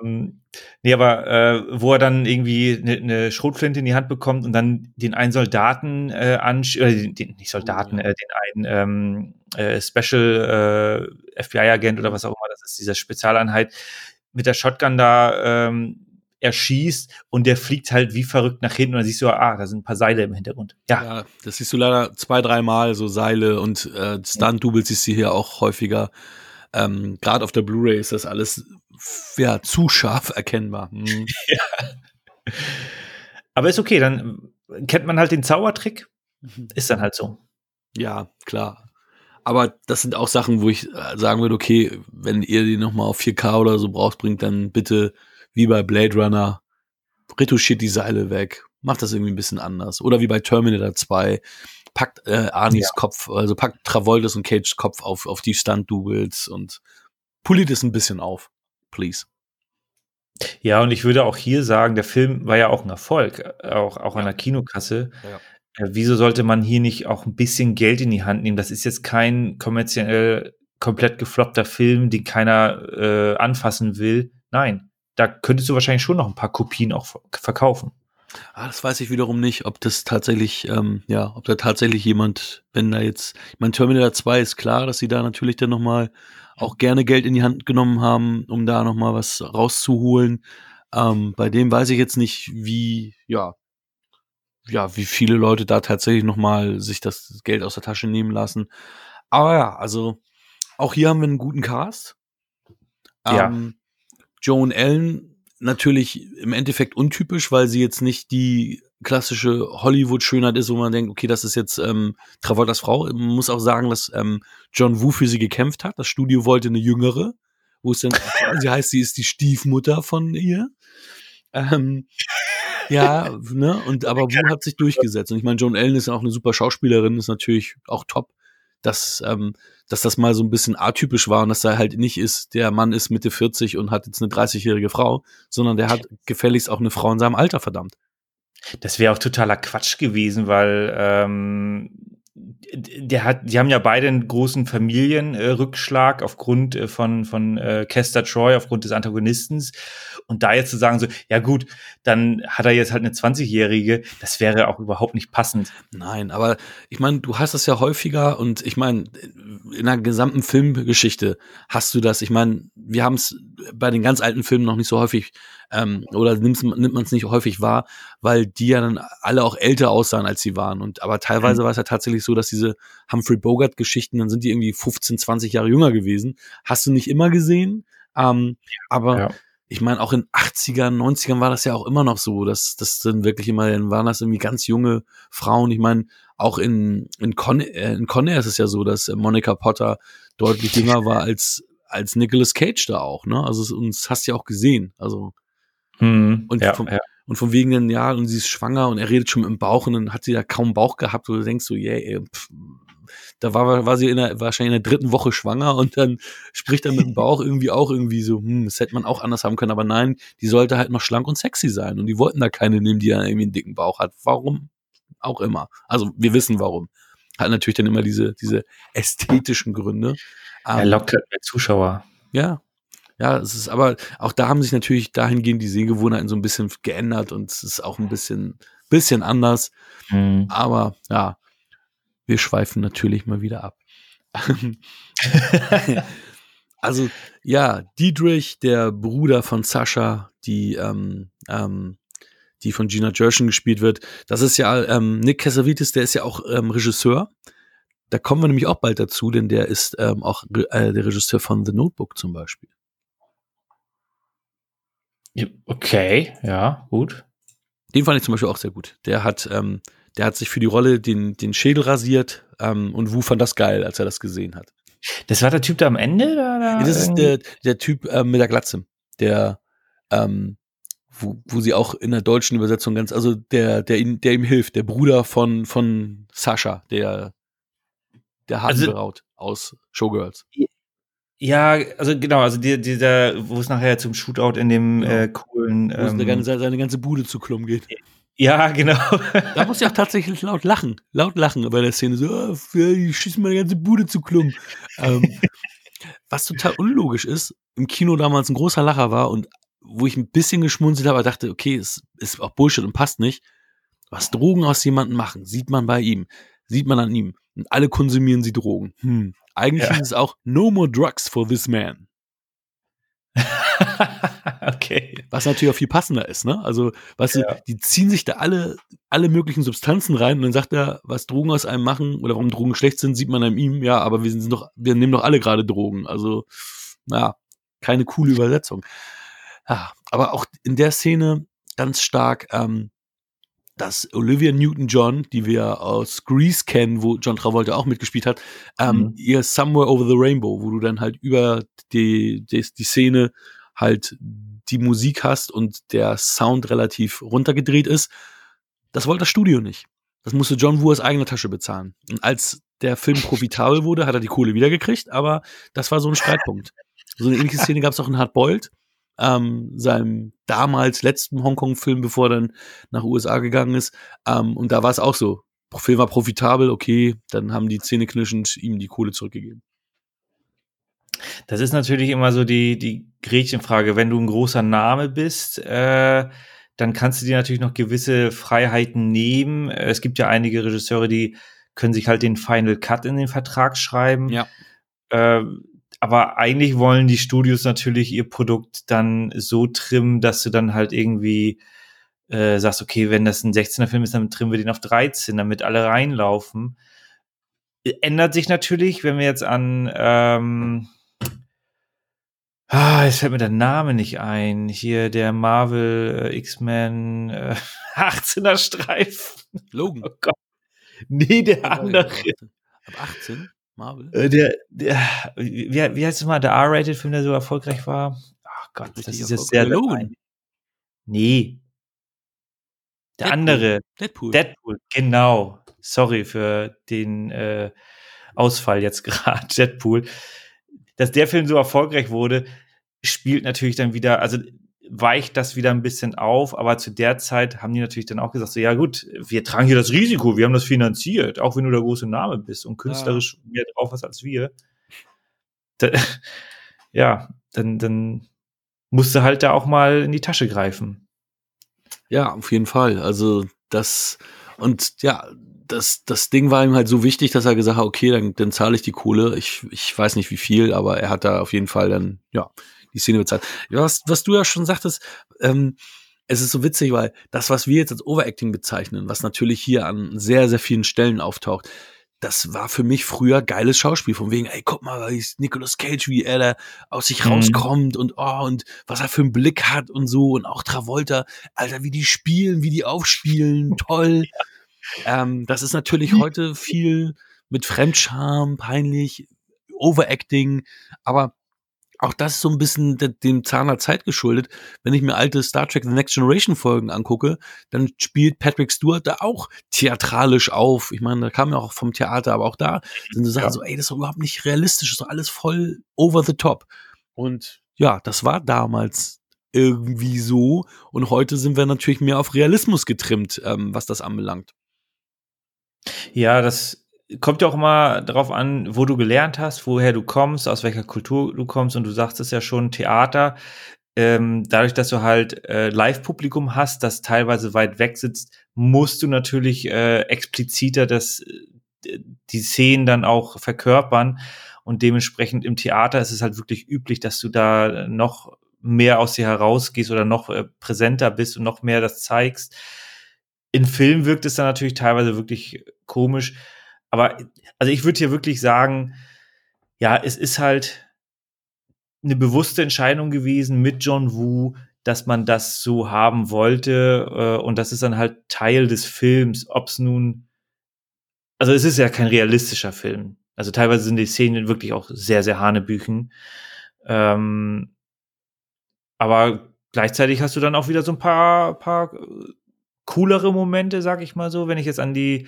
Ähm, nee, aber äh, wo er dann irgendwie eine ne Schrotflinte in die Hand bekommt und dann den einen Soldaten äh, ansch äh, den, nicht Soldaten, oh, äh, den einen ähm, äh, Special äh, FBI-Agent oder was auch immer, das ist diese Spezialeinheit, mit der Shotgun da ähm, erschießt und der fliegt halt wie verrückt nach hinten und dann siehst du, ah, da sind ein paar Seile im Hintergrund. Ja, ja das siehst du leider zwei, dreimal, so Seile und äh, Stunt-Doubles siehst du hier auch häufiger. Ähm, Gerade auf der Blu-ray ist das alles ja, zu scharf erkennbar. Hm. Ja. Aber ist okay, dann kennt man halt den Zaubertrick. Mhm. Ist dann halt so. Ja, klar. Aber das sind auch Sachen, wo ich äh, sagen würde, okay, wenn ihr die nochmal auf 4K oder so braucht, bringt dann bitte wie bei Blade Runner, retuschiert die Seile weg, macht das irgendwie ein bisschen anders. Oder wie bei Terminator 2, packt äh, Arnis ja. Kopf, also packt Travoltas und Cages Kopf auf, auf die Stunt-Doubles und poliert es ein bisschen auf. Please. Ja, und ich würde auch hier sagen, der Film war ja auch ein Erfolg, auch, auch ja. an der Kinokasse. Ja. Äh, wieso sollte man hier nicht auch ein bisschen Geld in die Hand nehmen? Das ist jetzt kein kommerziell komplett gefloppter Film, den keiner äh, anfassen will. Nein, da könntest du wahrscheinlich schon noch ein paar Kopien auch verkaufen. Ah, das weiß ich wiederum nicht, ob das tatsächlich, ähm, ja, ob da tatsächlich jemand, wenn da jetzt, ich meine, Terminator 2 ist klar, dass sie da natürlich dann nochmal auch gerne Geld in die Hand genommen haben, um da nochmal was rauszuholen. Ähm, bei dem weiß ich jetzt nicht, wie, ja, ja, wie viele Leute da tatsächlich nochmal sich das Geld aus der Tasche nehmen lassen. Aber ja, also auch hier haben wir einen guten Cast. Ja. Ähm, Joan Allen natürlich im Endeffekt untypisch, weil sie jetzt nicht die klassische Hollywood-Schönheit ist, wo man denkt, okay, das ist jetzt ähm, Travoltas Frau. Man muss auch sagen, dass ähm, John Woo für sie gekämpft hat. Das Studio wollte eine jüngere, wo es dann, sie heißt, sie ist die Stiefmutter von ihr. Ähm, ja, ne, und aber Wu hat sich durchgesetzt. Und ich meine, Joan Allen ist ja auch eine super Schauspielerin, ist natürlich auch top dass, ähm, dass das mal so ein bisschen atypisch war und dass er halt nicht ist, der Mann ist Mitte 40 und hat jetzt eine 30-jährige Frau, sondern der hat gefälligst auch eine Frau in seinem Alter, verdammt. Das wäre auch totaler Quatsch gewesen, weil ähm, der hat, die haben ja beide einen großen Familienrückschlag äh, aufgrund äh, von von äh, Kester Troy, aufgrund des Antagonistens. Und da jetzt zu sagen so, ja gut, dann hat er jetzt halt eine 20-jährige, das wäre auch überhaupt nicht passend. Nein, aber ich meine, du hast das ja häufiger und ich meine, in der gesamten Filmgeschichte hast du das. Ich meine, wir haben es bei den ganz alten Filmen noch nicht so häufig ähm, oder nimmt man es nicht häufig wahr, weil die ja dann alle auch älter aussahen, als sie waren. Und aber teilweise mhm. war es ja tatsächlich so, dass diese Humphrey Bogart-Geschichten, dann sind die irgendwie 15, 20 Jahre jünger gewesen. Hast du nicht immer gesehen, ähm, aber ja. ich meine, auch in 80ern, 90ern war das ja auch immer noch so, dass das dann wirklich immer, dann waren das irgendwie ganz junge Frauen. Ich meine, auch in, in, Con äh, in Conair ist es ja so, dass Monica Potter deutlich jünger war als, als Nicolas Cage da auch, ne? Also, uns hast du ja auch gesehen. Also, hm, und, ja, vom, ja. und von wegen dann, ja, und sie ist schwanger und er redet schon mit dem Bauch und dann hat sie ja kaum Bauch gehabt, wo du denkst so, yeah, pff, da war, war sie in der, wahrscheinlich in der dritten Woche schwanger und dann spricht er mit dem Bauch irgendwie auch irgendwie so, hm, das hätte man auch anders haben können, aber nein, die sollte halt noch schlank und sexy sein und die wollten da keine nehmen, die ja irgendwie einen dicken Bauch hat. Warum? Auch immer. Also wir wissen warum. Hat natürlich dann immer diese, diese ästhetischen Gründe. Er lockt halt mehr Zuschauer. Ja, ja, es ist aber auch da haben sich natürlich dahingehend die Sehgewohnheiten so ein bisschen geändert und es ist auch ein bisschen, bisschen anders. Mhm. Aber ja, wir schweifen natürlich mal wieder ab. also ja, Diedrich, der Bruder von Sascha, die ähm, ähm, die von Gina Gershon gespielt wird. Das ist ja ähm, Nick Cassavetes, der ist ja auch ähm, Regisseur. Da kommen wir nämlich auch bald dazu, denn der ist ähm, auch äh, der Regisseur von The Notebook zum Beispiel. Okay, ja, gut. Den fand ich zum Beispiel auch sehr gut. Der hat, ähm, der hat sich für die Rolle den, den Schädel rasiert ähm, und Wu fand das geil, als er das gesehen hat. Das war der Typ da am Ende? Oder ja, das ist der, der Typ äh, mit der Glatze, der, ähm, wo, wo sie auch in der deutschen Übersetzung ganz, also der, der ihm, der ihm hilft, der Bruder von, von Sascha, der, der Hasenbraut also, aus Showgirls. Ja, also genau, also die, dieser, wo es nachher zum Shootout in dem genau. äh, coolen. Ähm, wo seine, seine ganze Bude zu Klum geht. Ja, genau. da muss ich auch tatsächlich laut lachen. Laut lachen bei der Szene. So, oh, ich schieße meine ganze Bude zu Klum. ähm, was total unlogisch ist, im Kino damals ein großer Lacher war und wo ich ein bisschen geschmunzelt habe, dachte, okay, es ist auch Bullshit und passt nicht. Was Drogen aus jemandem machen, sieht man bei ihm, sieht man an ihm. Und alle konsumieren sie Drogen. Hm. Eigentlich ja. ist es auch No more drugs for this man. okay. Was natürlich auch viel passender ist, ne? Also, weißt ja. du, die ziehen sich da alle, alle möglichen Substanzen rein und dann sagt er, was Drogen aus einem machen oder warum Drogen schlecht sind, sieht man an ihm, ja, aber wir sind doch, wir nehmen doch alle gerade Drogen. Also, naja, keine coole Übersetzung. Ja, aber auch in der Szene ganz stark, ähm, dass Olivia Newton-John, die wir aus Grease kennen, wo John Travolta auch mitgespielt hat, ähm, mhm. ihr Somewhere Over the Rainbow, wo du dann halt über die, die, die Szene halt die Musik hast und der Sound relativ runtergedreht ist. Das wollte das Studio nicht. Das musste John Woo aus eigener Tasche bezahlen. Und als der Film profitabel wurde, hat er die Kohle wiedergekriegt, aber das war so ein Streitpunkt. So eine ähnliche Szene gab es auch in Hard Boiled, ähm, seinem damals letzten Hongkong-Film, bevor er dann nach USA gegangen ist. Ähm, und da war es auch so. Film war profitabel, okay, dann haben die zähneknirschend ihm die Kohle zurückgegeben. Das ist natürlich immer so die, die Gretchenfrage. Wenn du ein großer Name bist, äh, dann kannst du dir natürlich noch gewisse Freiheiten nehmen. Es gibt ja einige Regisseure, die können sich halt den Final Cut in den Vertrag schreiben. Ja. Äh, aber eigentlich wollen die Studios natürlich ihr Produkt dann so trimmen, dass du dann halt irgendwie äh, sagst, okay, wenn das ein 16er Film ist, dann trimmen wir den auf 13, damit alle reinlaufen. Ändert sich natürlich, wenn wir jetzt an ähm, Ah, jetzt fällt mir der Name nicht ein. Hier der Marvel äh, X-Men äh, 18er Streifen. Logan. Oh Gott. Nee, der andere. Ab 18? Marvel? Äh, der, der, wie, wie heißt es mal, der R-Rated-Film, der so erfolgreich war? Ach Gott, das ist jetzt sehr Logan. Nee. Der Deadpool. andere. Deadpool. Deadpool, genau. Sorry für den äh, Ausfall jetzt gerade. Deadpool dass der Film so erfolgreich wurde, spielt natürlich dann wieder, also weicht das wieder ein bisschen auf, aber zu der Zeit haben die natürlich dann auch gesagt, so ja gut, wir tragen hier das Risiko, wir haben das finanziert, auch wenn du der große Name bist und künstlerisch ja. mehr drauf hast als wir. Da, ja, dann, dann musst du halt da auch mal in die Tasche greifen. Ja, auf jeden Fall. Also das und ja, das, das Ding war ihm halt so wichtig, dass er gesagt hat, okay, dann, dann zahle ich die Kohle. Ich, ich weiß nicht wie viel, aber er hat da auf jeden Fall dann, ja, die Szene bezahlt. Was, was du ja schon sagtest, ähm, es ist so witzig, weil das, was wir jetzt als Overacting bezeichnen, was natürlich hier an sehr, sehr vielen Stellen auftaucht, das war für mich früher geiles Schauspiel, von wegen, ey, guck mal, Nicolas Cage, wie er da aus sich mhm. rauskommt und oh, und was er für einen Blick hat und so und auch Travolta, Alter, wie die spielen, wie die aufspielen, toll. ja. Ähm, das ist natürlich heute viel mit Fremdscham, peinlich, Overacting, aber auch das ist so ein bisschen dem Zahn der Zeit geschuldet. Wenn ich mir alte Star Trek The Next Generation Folgen angucke, dann spielt Patrick Stewart da auch theatralisch auf. Ich meine, da kam ja auch vom Theater, aber auch da sind so Sachen ja. so, ey, das ist doch überhaupt nicht realistisch, das ist doch alles voll over the top. Und ja, das war damals irgendwie so. Und heute sind wir natürlich mehr auf Realismus getrimmt, ähm, was das anbelangt. Ja, das kommt ja auch immer darauf an, wo du gelernt hast, woher du kommst, aus welcher Kultur du kommst. Und du sagst es ja schon, Theater. Ähm, dadurch, dass du halt äh, Live-Publikum hast, das teilweise weit weg sitzt, musst du natürlich äh, expliziter das, äh, die Szenen dann auch verkörpern. Und dementsprechend im Theater ist es halt wirklich üblich, dass du da noch mehr aus dir herausgehst oder noch äh, präsenter bist und noch mehr das zeigst. In Film wirkt es dann natürlich teilweise wirklich komisch. Aber also ich würde hier wirklich sagen, ja, es ist halt eine bewusste Entscheidung gewesen mit John Woo, dass man das so haben wollte. Äh, und das ist dann halt Teil des Films, ob es nun, also es ist ja kein realistischer Film. Also teilweise sind die Szenen wirklich auch sehr, sehr hanebüchen. Ähm, aber gleichzeitig hast du dann auch wieder so ein paar, paar coolere Momente, sag ich mal so, wenn ich jetzt an die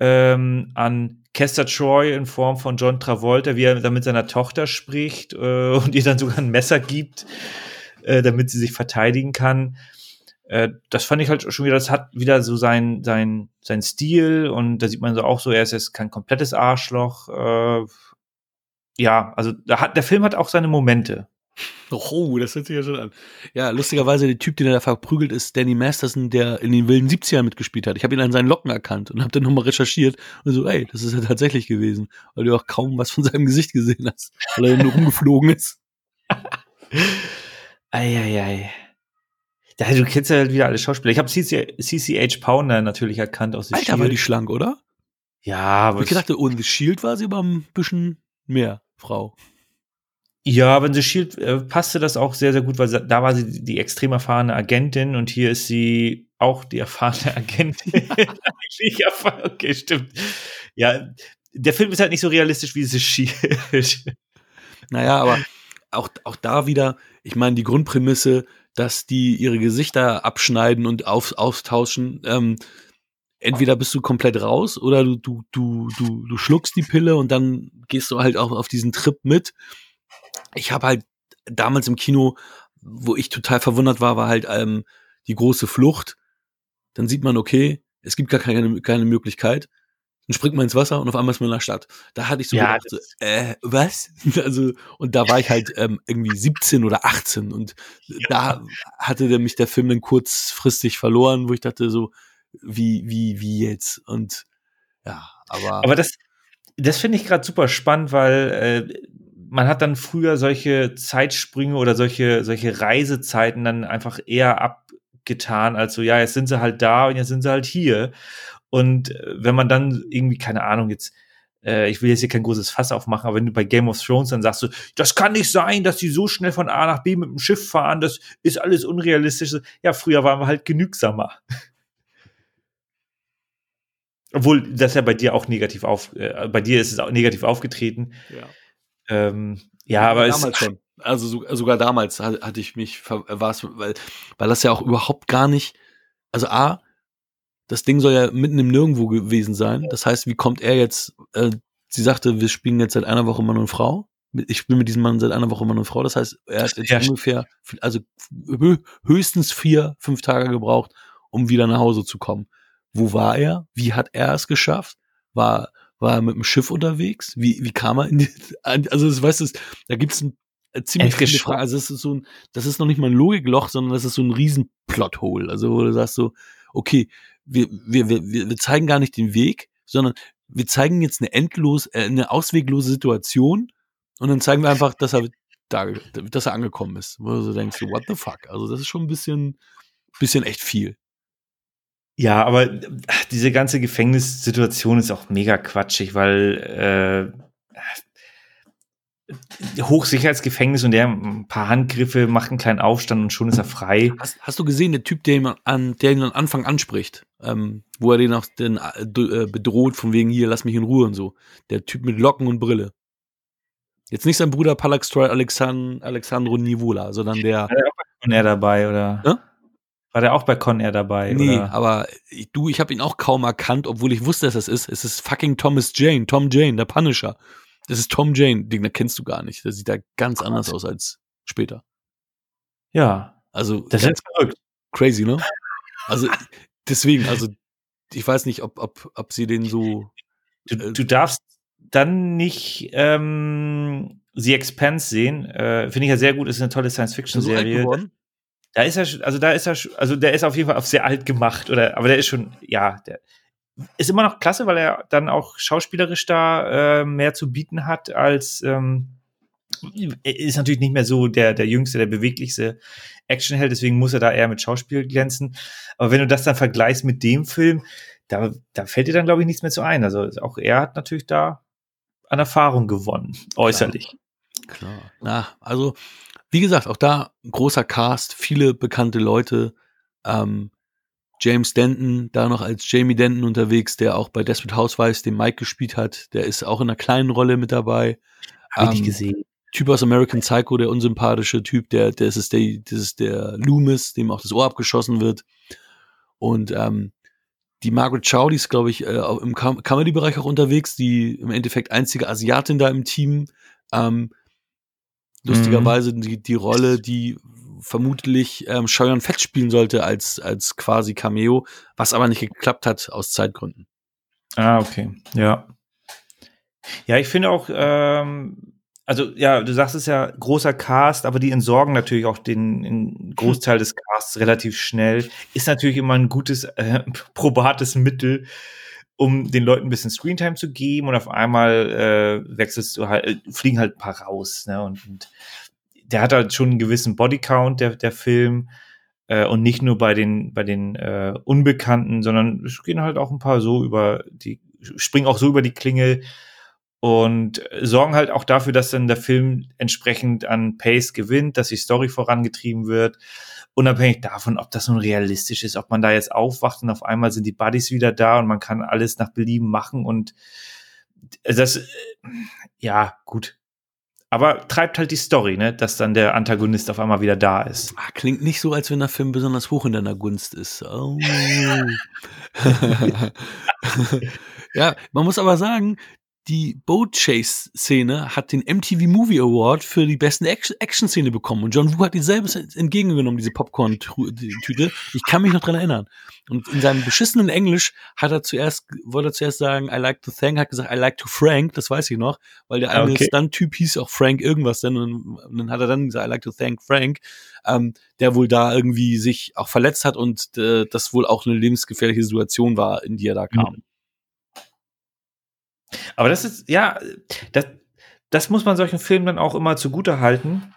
ähm, an Kester Troy in Form von John Travolta, wie er dann mit seiner Tochter spricht äh, und ihr dann sogar ein Messer gibt, äh, damit sie sich verteidigen kann. Äh, das fand ich halt schon wieder, das hat wieder so sein, sein, sein Stil und da sieht man so auch so, er ist jetzt kein komplettes Arschloch. Äh, ja, also da hat, der Film hat auch seine Momente. Oh, das hört sich ja schon an. Ja, lustigerweise, der Typ, den er da verprügelt, ist Danny Masterson, der in den wilden 70ern mitgespielt hat. Ich habe ihn an seinen Locken erkannt und habe dann nochmal recherchiert und so, ey, das ist ja tatsächlich gewesen, weil du auch kaum was von seinem Gesicht gesehen hast, weil er nur rumgeflogen ist. Eieiei. Ja, du kennst ja halt wieder alle Schauspieler. Ich habe CCH Pounder natürlich erkannt aus The Alter, Shield. war die schlank, oder? Ja, aber. Ich dachte, ohne The Shield war sie aber ein bisschen mehr Frau. Ja, wenn sie Shield äh, passte das auch sehr, sehr gut, weil da war sie die, die extrem erfahrene Agentin und hier ist sie auch die erfahrene Agentin. okay, stimmt. Ja, der Film ist halt nicht so realistisch wie The Shield. Naja, aber auch, auch da wieder, ich meine, die Grundprämisse, dass die ihre Gesichter abschneiden und auf, austauschen, ähm, entweder bist du komplett raus oder du, du, du, du, du schluckst die Pille und dann gehst du halt auch auf diesen Trip mit ich habe halt damals im Kino, wo ich total verwundert war, war halt ähm, die große Flucht. Dann sieht man, okay, es gibt gar keine, keine Möglichkeit. Dann springt man ins Wasser und auf einmal ist man in der Stadt. Da hatte ich so ja, gedacht, so, äh, was? also, und da war ich halt ähm, irgendwie 17 oder 18 und ja. da hatte der mich der Film dann kurzfristig verloren, wo ich dachte so, wie, wie, wie jetzt? Und ja, aber. Aber das, das finde ich gerade super spannend, weil äh, man hat dann früher solche Zeitsprünge oder solche, solche Reisezeiten dann einfach eher abgetan, als so, ja, jetzt sind sie halt da und jetzt sind sie halt hier. Und äh, wenn man dann irgendwie, keine Ahnung, jetzt, äh, ich will jetzt hier kein großes Fass aufmachen, aber wenn du bei Game of Thrones dann sagst du, das kann nicht sein, dass die so schnell von A nach B mit dem Schiff fahren, das ist alles unrealistisch. Ja, früher waren wir halt genügsamer. Obwohl das ja bei dir auch negativ auf, äh, bei dir ist es auch negativ aufgetreten. Ja. Ähm, ja, aber damals schon. Also so, sogar damals hatte ich mich, war es, weil, weil das ja auch überhaupt gar nicht, also A, das Ding soll ja mitten im Nirgendwo gewesen sein. Das heißt, wie kommt er jetzt, äh, sie sagte, wir spielen jetzt seit einer Woche Mann und Frau. Ich spiele mit diesem Mann seit einer Woche Mann und Frau. Das heißt, er hat jetzt ja. ungefähr, also höchstens vier, fünf Tage gebraucht, um wieder nach Hause zu kommen. Wo war er? Wie hat er es geschafft? War, war er mit dem Schiff unterwegs? Wie, wie kam er in die, also das weißt du, da gibt es ein äh, ziemlich viele Fragen. Also das ist so ein, das ist noch nicht mal ein Logikloch, sondern das ist so ein riesen Plothole. Also wo du sagst so, okay, wir, wir, wir, wir zeigen gar nicht den Weg, sondern wir zeigen jetzt eine endlos, äh, eine ausweglose Situation und dann zeigen wir einfach, dass er da, dass er angekommen ist. Wo du so denkst, what the fuck? Also das ist schon ein bisschen, bisschen echt viel. Ja, aber diese ganze Gefängnissituation ist auch mega quatschig, weil äh, Hochsicherheitsgefängnis und der ein paar Handgriffe macht einen kleinen Aufstand und schon ist er frei. Hast, hast du gesehen, der Typ, der ihn an, der ihn am Anfang anspricht, ähm, wo er den auch den, äh, bedroht, von wegen hier, lass mich in Ruhe und so. Der Typ mit Locken und Brille. Jetzt nicht sein Bruder Palaxtroy Alexand Alexandro Nivola, sondern der. War der dabei, oder? Ja? War der auch bei Con Air dabei? Nee, oder? aber ich, du, ich habe ihn auch kaum erkannt, obwohl ich wusste, dass das ist. Es ist fucking Thomas Jane, Tom Jane, der Punisher. Das ist Tom Jane, den kennst du gar nicht. Der sieht da ganz oh, anders aus als später. Ja. Also, das ist verrückt. Crazy, ne? Also, deswegen, also, ich weiß nicht, ob, ob, ob sie den so. Du, äh, du darfst dann nicht ähm, The Expanse sehen. Äh, Finde ich ja sehr gut, ist eine tolle Science-Fiction-Serie. Da ist er, also da ist er, also der ist auf jeden Fall auf sehr alt gemacht, oder, aber der ist schon, ja, der ist immer noch klasse, weil er dann auch schauspielerisch da äh, mehr zu bieten hat als, ähm, er ist natürlich nicht mehr so der, der jüngste, der beweglichste Actionheld, deswegen muss er da eher mit Schauspiel glänzen. Aber wenn du das dann vergleichst mit dem Film, da, da fällt dir dann, glaube ich, nichts mehr zu ein. Also auch er hat natürlich da an Erfahrung gewonnen, äußerlich. Klar. Klar. Na, also wie gesagt, auch da großer Cast, viele bekannte Leute. Ähm, James Denton, da noch als Jamie Denton unterwegs, der auch bei Desperate Housewives den Mike gespielt hat. Der ist auch in einer kleinen Rolle mit dabei. Ähm, ich gesehen. Typ aus American Psycho, der unsympathische Typ, der, der ist der, das ist der Loomis, dem auch das Ohr abgeschossen wird. Und ähm, die Margaret Chow, die ist, glaube ich, äh, im Com Comedy-Bereich auch unterwegs, die im Endeffekt einzige Asiatin da im Team. Ähm, lustigerweise mhm. die, die Rolle, die vermutlich ähm, Scheuern Fett spielen sollte als, als quasi Cameo, was aber nicht geklappt hat aus Zeitgründen. Ah, okay. Ja. Ja, ich finde auch, ähm, also ja, du sagst es ja, großer Cast, aber die entsorgen natürlich auch den, den Großteil des Casts relativ schnell. Ist natürlich immer ein gutes, äh, probates Mittel, um den Leuten ein bisschen Screentime zu geben und auf einmal äh, wechselst du halt, äh, fliegen halt ein paar raus. Ne? Und, und der hat halt schon einen gewissen Bodycount, der, der Film. Äh, und nicht nur bei den, bei den äh, Unbekannten, sondern es gehen halt auch ein paar so über die, springen auch so über die Klingel und sorgen halt auch dafür, dass dann der Film entsprechend an Pace gewinnt, dass die Story vorangetrieben wird. Unabhängig davon, ob das nun realistisch ist, ob man da jetzt aufwacht und auf einmal sind die Buddies wieder da und man kann alles nach Belieben machen und das, ja, gut. Aber treibt halt die Story, ne, dass dann der Antagonist auf einmal wieder da ist. Ah, klingt nicht so, als wenn der Film besonders hoch in deiner Gunst ist. Oh. ja, man muss aber sagen, die Boat Chase Szene hat den MTV Movie Award für die besten Action Szene bekommen und John Woo hat dieselbe entgegengenommen, diese Popcorn Tüte. Ich kann mich noch dran erinnern. Und in seinem beschissenen Englisch hat er zuerst, wollte er zuerst sagen, I like to thank, hat gesagt, I like to Frank, das weiß ich noch, weil der eine okay. Stunt-Typ hieß auch Frank irgendwas denn und, und, dann hat er dann gesagt, I like to thank Frank, ähm, der wohl da irgendwie sich auch verletzt hat und äh, das wohl auch eine lebensgefährliche Situation war, in die er da kam. Mhm. Aber das ist, ja, das, das muss man solchen Filmen dann auch immer zugute halten,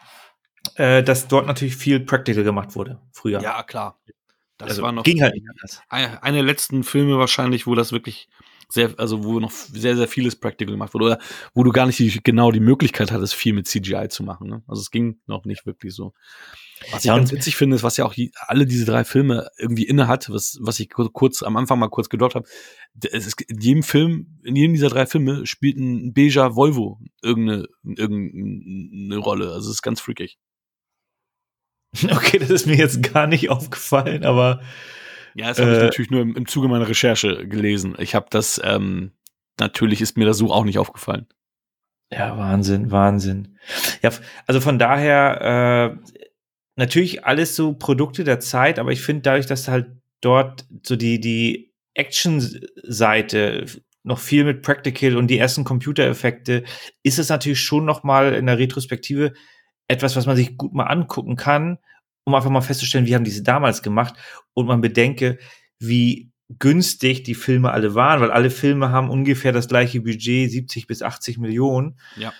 äh, dass dort natürlich viel Practical gemacht wurde, früher. Ja, klar. Das also, war noch ging halt nicht anders. Eine der letzten Filme wahrscheinlich, wo das wirklich sehr, also wo noch sehr, sehr vieles Practical gemacht wurde, oder wo du gar nicht die, genau die Möglichkeit hattest, viel mit CGI zu machen. Ne? Also es ging noch nicht wirklich so. Was ich ja, ganz witzig finde, ist, was ja auch alle diese drei Filme irgendwie inne hat, was, was ich kurz am Anfang mal kurz gedroppt habe. in jedem Film, in jedem dieser drei Filme spielt ein beiger Volvo irgendeine, irgendeine Rolle. Also es ist ganz freakig. Okay, das ist mir jetzt gar nicht aufgefallen, aber. Ja, das habe ich äh, natürlich nur im, im, Zuge meiner Recherche gelesen. Ich habe das, ähm, natürlich ist mir das so auch nicht aufgefallen. Ja, Wahnsinn, Wahnsinn. Ja, also von daher, äh, natürlich alles so Produkte der Zeit, aber ich finde dadurch, dass halt dort so die, die Action-Seite noch viel mit Practical und die ersten Computereffekte, ist es natürlich schon noch mal in der Retrospektive etwas, was man sich gut mal angucken kann, um einfach mal festzustellen, wie haben diese damals gemacht und man bedenke, wie günstig die Filme alle waren, weil alle Filme haben ungefähr das gleiche Budget, 70 bis 80 Millionen. Ja.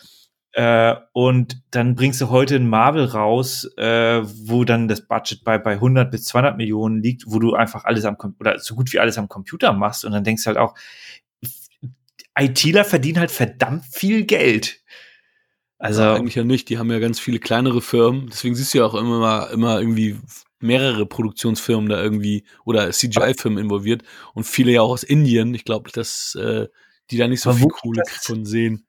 Äh, und dann bringst du heute ein Marvel raus, äh, wo dann das Budget bei, bei 100 bis 200 Millionen liegt, wo du einfach alles am, oder so gut wie alles am Computer machst. Und dann denkst du halt auch, ITler verdienen halt verdammt viel Geld. Also ja, eigentlich ja nicht. Die haben ja ganz viele kleinere Firmen. Deswegen siehst du ja auch immer, immer irgendwie mehrere Produktionsfirmen da irgendwie oder CGI-Firmen involviert und viele ja auch aus Indien. Ich glaube, dass äh, die da nicht so viel Kohle von sehen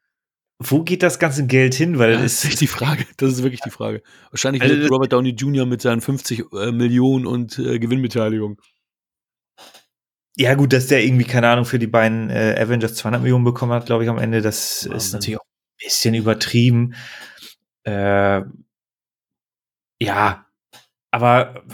wo geht das ganze Geld hin? Weil ja, das ist die Frage. Das ist wirklich die Frage. Wahrscheinlich also, wird Robert Downey Jr. mit seinen 50 äh, Millionen und äh, Gewinnbeteiligung. Ja, gut, dass der irgendwie, keine Ahnung, für die beiden äh, Avengers 200 Millionen bekommen hat, glaube ich, am Ende, das Wahnsinn. ist natürlich auch ein bisschen übertrieben. Äh, ja, aber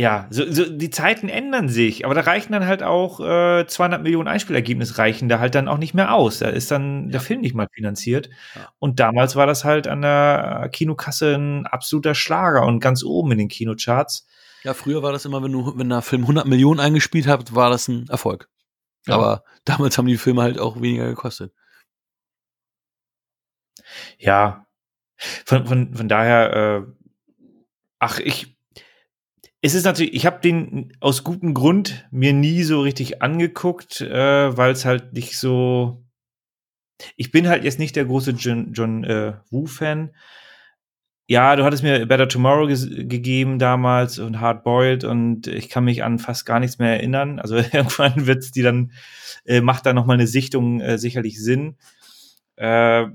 ja, so, so, die Zeiten ändern sich, aber da reichen dann halt auch äh, 200 Millionen Einspielergebnis reichen da halt dann auch nicht mehr aus. Da ist dann ja. der Film nicht mal finanziert. Ja. Und damals war das halt an der Kinokasse ein absoluter Schlager und ganz oben in den Kinocharts. Ja, früher war das immer, wenn du, wenn der Film 100 Millionen eingespielt hat, war das ein Erfolg. Ja. Aber damals haben die Filme halt auch weniger gekostet. Ja, von, von, von daher, äh, ach, ich, es ist natürlich, ich habe den aus gutem Grund mir nie so richtig angeguckt, äh, weil es halt nicht so. Ich bin halt jetzt nicht der große John, John äh, Woo-Fan. Ja, du hattest mir Better Tomorrow gegeben damals und Hard Boiled und ich kann mich an fast gar nichts mehr erinnern. Also irgendwann wird's die dann, äh, macht da nochmal eine Sichtung äh, sicherlich Sinn. Äh,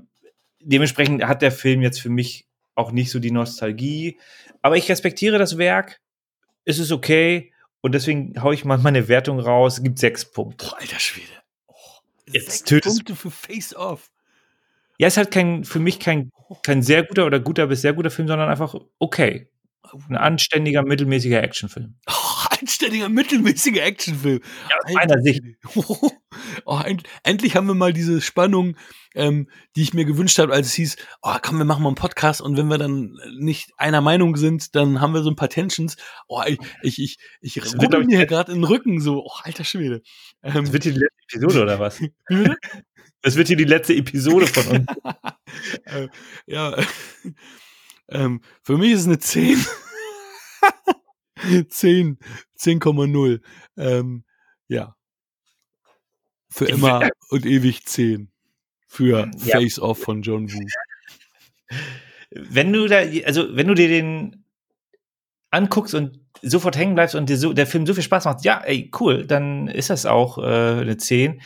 dementsprechend hat der Film jetzt für mich auch nicht so die Nostalgie. Aber ich respektiere das Werk. Es ist okay. Und deswegen haue ich mal meine Wertung raus. Es gibt sechs Punkte. Boah, alter Schwede. Oh, Jetzt sechs Punkte für Face Off. Ja, ist halt kein, für mich kein, kein sehr guter oder guter bis sehr guter Film, sondern einfach okay. Ein anständiger, mittelmäßiger Actionfilm. Oh, anständiger, mittelmäßiger Actionfilm. Ja, aus meiner Sicht. Oh, end, endlich haben wir mal diese Spannung, ähm, die ich mir gewünscht habe, als es hieß, oh, komm, wir machen mal einen Podcast und wenn wir dann nicht einer Meinung sind, dann haben wir so ein paar Tensions. Oh, ich, ich, ich, ich rubbel mir gerade in den Rücken so. Oh, alter Schwede. Ähm, Das wird hier die letzte Episode oder was? wie bitte? Das wird hier die letzte Episode von uns. äh, ja, ähm, für mich ist es eine 10. 10, 10,0. Ähm, ja. Für immer und ewig 10. Für Ja. Face Off von John Woo. wenn du da, also wenn du dir den anguckst und sofort hängen bleibst und dir so, der Film so viel Spaß macht, ja, ey, cool, dann ist das auch äh, eine 10.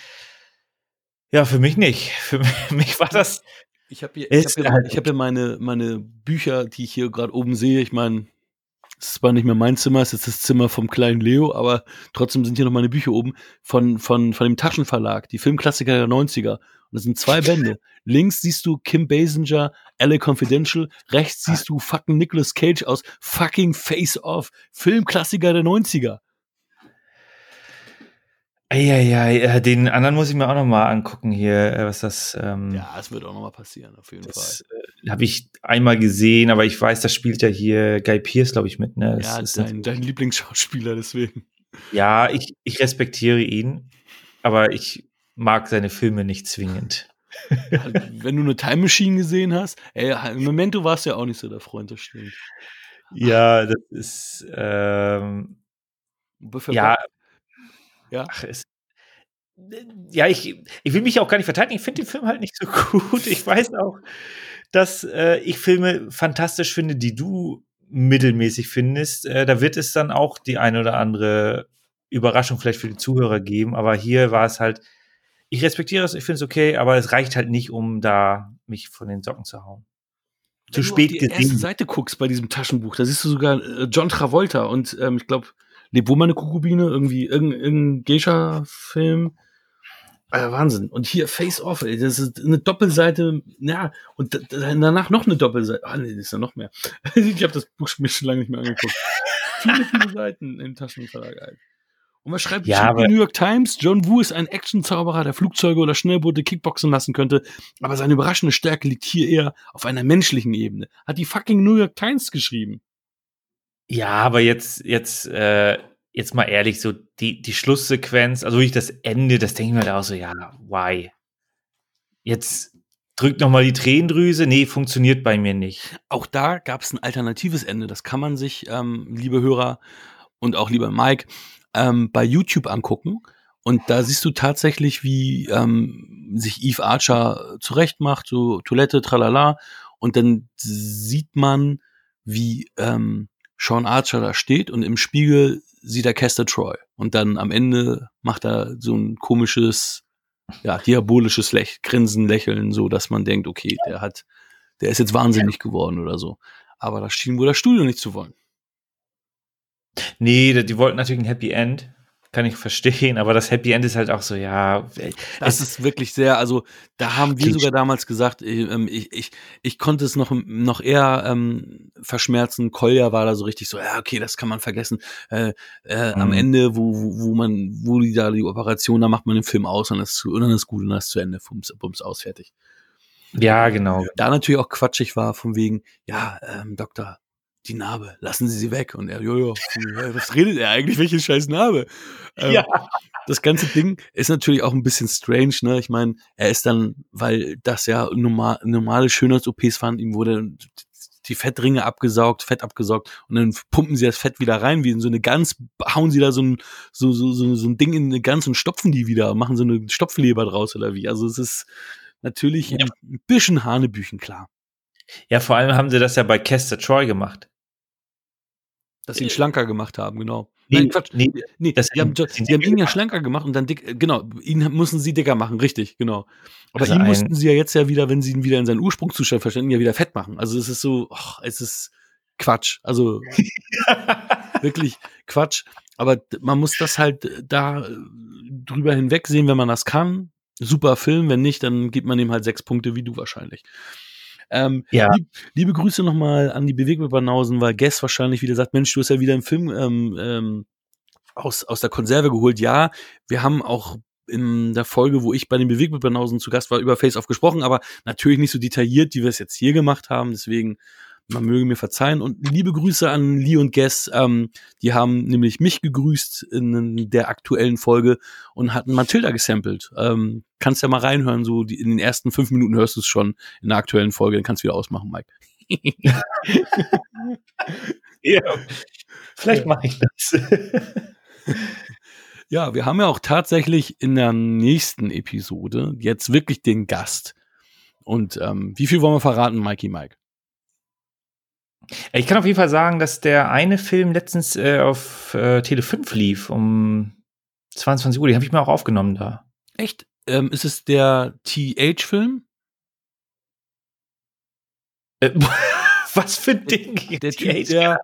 Ja, für mich nicht. Für mich war das. Ich habe hier, ich hab hier, halt ich hab hier meine, meine Bücher, die ich hier gerade oben sehe. Ich meine, es ist zwar nicht mehr mein Zimmer, es ist das Zimmer vom kleinen Leo, aber trotzdem sind hier noch meine Bücher oben von, von, von dem Taschenverlag, die Filmklassiker der 90er. Und das sind zwei Bände. Links siehst du Kim Basinger, LA Confidential. Rechts siehst du fucking Nicolas Cage aus fucking Face Off. Filmklassiker der 90er. Eieiei, äh, den anderen muss ich mir auch noch mal angucken hier, äh, was das. Ähm, Ja, es wird auch nochmal passieren, auf jeden das äh, habe ich einmal gesehen, aber ich weiß, das spielt ja hier Guy Pierce, glaube ich, mit. Ne? Das Ja, ist dein, dein Lieblingsschauspieler, deswegen. ja ich, ich respektiere ihn, aber ich mag seine Filme nicht zwingend. Wenn du eine Time Machine gesehen hast, ey, im Memento warst du ja auch nicht so der Freund, das stimmt. Ja, das ist. Ähm, ja. Ja. Ach, es, ja, ich, ich will mich auch gar nicht verteidigen. Ich finde den Film halt nicht so gut. Ich weiß auch, dass äh, ich Filme fantastisch finde, die du mittelmäßig findest. Äh, da wird es dann auch die eine oder andere Überraschung vielleicht für die Zuhörer geben. Aber hier war es halt, ich respektiere es, ich finde es okay, aber es reicht halt nicht, um da mich von den Socken zu hauen. Zu Wenn du spät auf die erste gesehen. Seite guckst bei diesem Taschenbuch, da siehst du sogar äh, John Travolta und ähm, ich glaube, lebt wo meine Kokubine? Irgendwie irgendein, Geisha-Film. Äh, Wahnsinn. Und hier Face Off, ey, das ist eine Doppelseite, ja, und da- da- danach noch eine Doppelseite. Ah, nee, das ist ja noch mehr. ich habe das Buch mir schon lange nicht mehr angeguckt. viele, viele Seiten im Taschenverlag. Alter. Und was schreibt Ja, New York Times? John Woo ist ein Actionzauberer, der Flugzeuge oder Schnellboote kickboxen lassen könnte, aber seine überraschende Stärke liegt hier eher auf einer menschlichen Ebene. Hat die fucking New York Times geschrieben. Ja, aber jetzt, jetzt, äh, jetzt mal ehrlich, so die, die Schlusssequenz, also wirklich das Ende, das denke ich mir halt auch so, ja, why? Jetzt drückt noch mal die Tränendrüse, nee, funktioniert bei mir nicht. Auch da gab es ein alternatives Ende. Das kann man sich, ähm, liebe Hörer und auch lieber Mike, ähm, bei YouTube angucken. Und da siehst du tatsächlich, wie ähm, sich Eve Archer zurechtmacht, so Toilette, tralala. Und dann sieht man, wie ähm, Sean Archer da steht und im Spiegel sieht er Kester Troy. Und dann am Ende macht er so ein komisches, ja, diabolisches Lech Grinsen, Lächeln, so dass man denkt, okay, der hat, der ist jetzt wahnsinnig geworden oder so. Aber das schien wohl das Studio nicht zu wollen. Nee, die wollten natürlich ein Happy End, kann ich verstehen, aber das Happy End ist halt auch so, ja, Das ist wirklich sehr, also da haben wir sogar damals gesagt, äh, ähm, ich, ich, ich konnte es noch, noch eher ähm, verschmerzen. Kolja war da so richtig so, ja, okay, das kann man vergessen. Äh, äh, Am Mhm. Ende, wo, wo, wo man, wo die da die Operation, da macht man den Film aus und, das, und dann ist gut und dann ist zu Ende, bums, bums aus, fertig. ja, genau. Da natürlich auch quatschig war, von wegen, ja, ähm, Doktor, die Narbe, lassen Sie sie weg. Und er, jojo, ja, was redet er eigentlich, welche scheiß Narbe? Ähm, Ja. Das ganze Ding ist natürlich auch ein bisschen strange, ne? Ich meine, er ist dann, weil das ja normal, normale Schönheits-OPs waren, ihm wurde die Fettringe abgesaugt, Fett abgesaugt und dann pumpen sie das Fett wieder rein, wie in so eine Gans, hauen sie da so ein, so, so, so, so ein Ding in eine Gans und stopfen die wieder, machen so eine Stopfleber draus oder wie. Also es ist natürlich Ja. ein bisschen Hanebüchen, klar. Ja, vor allem haben sie das ja bei Kester Troy gemacht. Dass sie ihn schlanker gemacht haben, genau. Nee, Nein, Quatsch. Nee, nee das die haben, die haben ihn ja schlanker gemacht und dann dick, genau, ihn mussten sie dicker machen, richtig, genau. Aber also ihn mussten sie ja jetzt ja wieder, wenn sie ihn wieder in seinen Ursprungszustand verstanden, ja wieder fett machen. Also es ist so, ach, es ist Quatsch. Also wirklich Quatsch. Aber man muss das halt da äh, drüber hinwegsehen, wenn man das kann. Super Film, wenn nicht, dann gibt man ihm halt sechs Punkte, wie du wahrscheinlich. Ähm, ja. Lieb, liebe Grüße nochmal an die Bewegtbanausen, weil Guess wahrscheinlich wieder sagt, Mensch, du hast ja wieder einen Film ähm, ähm, aus, aus der Konserve geholt. Ja, wir haben auch in der Folge, wo ich bei den Bewegtbanausen zu Gast war, über Face-Off gesprochen, aber natürlich nicht so detailliert, wie wir es jetzt hier gemacht haben. Deswegen man möge mir verzeihen. Und liebe Grüße an Lee und Guess. Ähm, die haben nämlich mich gegrüßt in der aktuellen Folge und hatten Matilda gesampelt. Ähm, kannst ja mal reinhören, so die, in den ersten fünf Minuten hörst du es schon in der aktuellen Folge. Dann kannst du wieder ausmachen, Mike. ja, vielleicht mache ich das. ja, wir haben ja auch tatsächlich in der nächsten Episode jetzt wirklich den Gast. Und ähm, wie viel wollen wir verraten, Mikey Mike? Ich kann auf jeden Fall sagen, dass der eine Film letztens äh, auf äh, Tele 5 lief um 22 Uhr. Den habe ich mir auch aufgenommen da. Echt? Ähm, ist es der TH-Film? Äh, was für ein Ding? Der Typ, der,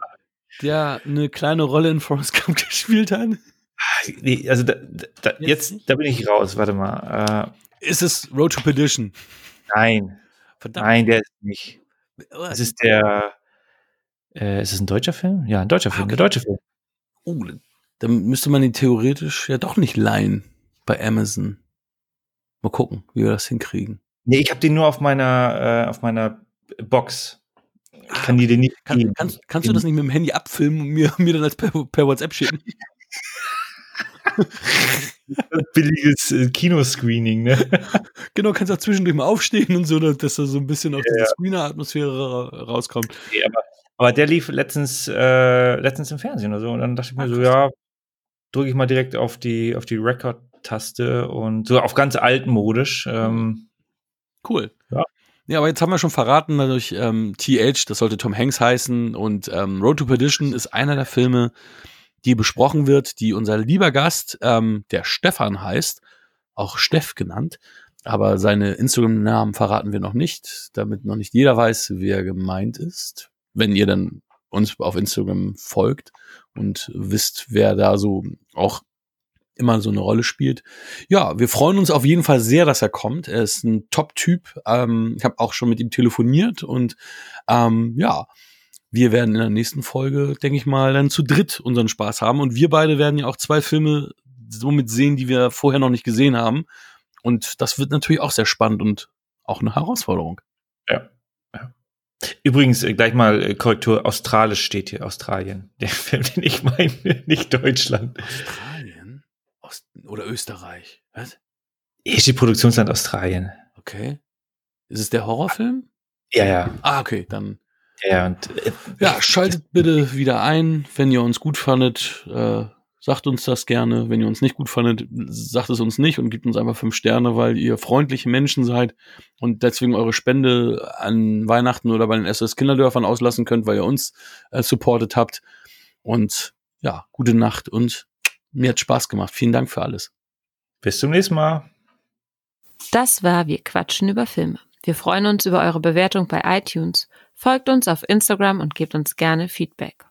der eine kleine Rolle in Forrest Gump gespielt hat. Nee, also da, da, jetzt, da bin ich raus. Warte mal. Äh, ist es Road to Perdition? Nein. Verdammt. Nein, der ist nicht. Es ist der äh, ist es ein deutscher Film? Ja, ein deutscher Film. Okay. Der deutsche Film. Oh, dann müsste man ihn theoretisch ja doch nicht leihen bei Amazon. Mal gucken, wie wir das hinkriegen. Nee, ich habe den nur auf meiner, äh, auf meiner Box. Ich kann die den nicht. Kann, kannst, kannst du das nicht mit dem Handy abfilmen und mir, mir dann als per, per WhatsApp schicken? Billiges äh, Kinoscreening, ne? Genau, kannst auch zwischendurch mal aufstehen und so, dass da so ein bisschen auf ja, diese Screener-Atmosphäre rauskommt. Nee, aber aber der lief letztens, äh, letztens im Fernsehen oder so. Und dann dachte ich mir so, ja, drücke ich mal direkt auf die, auf die Record-Taste und so auf ganz altmodisch. Ähm, cool. Ja. Ja, aber jetzt haben wir schon verraten, dadurch ähm, TH, das sollte Tom Hanks heißen und ähm, Road to Perdition ist einer der Filme, die besprochen wird, die unser lieber Gast, ähm, der Stefan heißt, auch Steff genannt, aber seine Instagram-Namen verraten wir noch nicht, damit noch nicht jeder weiß, wer gemeint ist wenn ihr dann uns auf Instagram folgt und wisst, wer da so auch immer so eine Rolle spielt. Ja, wir freuen uns auf jeden Fall sehr, dass er kommt. Er ist ein Top-Typ. Ähm, ich habe auch schon mit ihm telefoniert und ähm, ja, wir werden in der nächsten Folge, denke ich mal, dann zu dritt unseren Spaß haben. Und wir beide werden ja auch zwei Filme somit sehen, die wir vorher noch nicht gesehen haben. Und das wird natürlich auch sehr spannend und auch eine Herausforderung. Ja, Übrigens, äh, gleich mal äh, Korrektur, Australisch steht hier, Australien. Der Film, den ich meine, nicht Deutschland. Australien? Ost oder Österreich? Was? Hier steht Produktionsland Australien. Okay. Ist es der Horrorfilm? Ja, ja. Ah, okay, dann. Ja, und, äh, ja, schaltet bitte wieder ein, wenn ihr uns gut fandet. Äh, sagt uns das gerne. Wenn ihr uns nicht gut fandet, sagt es uns nicht und gebt uns einfach fünf Sterne, weil ihr freundliche Menschen seid und deswegen eure Spende an Weihnachten oder bei den SS Kinderdörfern auslassen könnt, weil ihr uns äh, supportet habt. Und ja, gute Nacht und mir hat Spaß gemacht. Vielen Dank für alles. Bis zum nächsten Mal. Das war Wir quatschen über Filme. Wir freuen uns über eure Bewertung bei iTunes. Folgt uns auf Instagram und gebt uns gerne Feedback.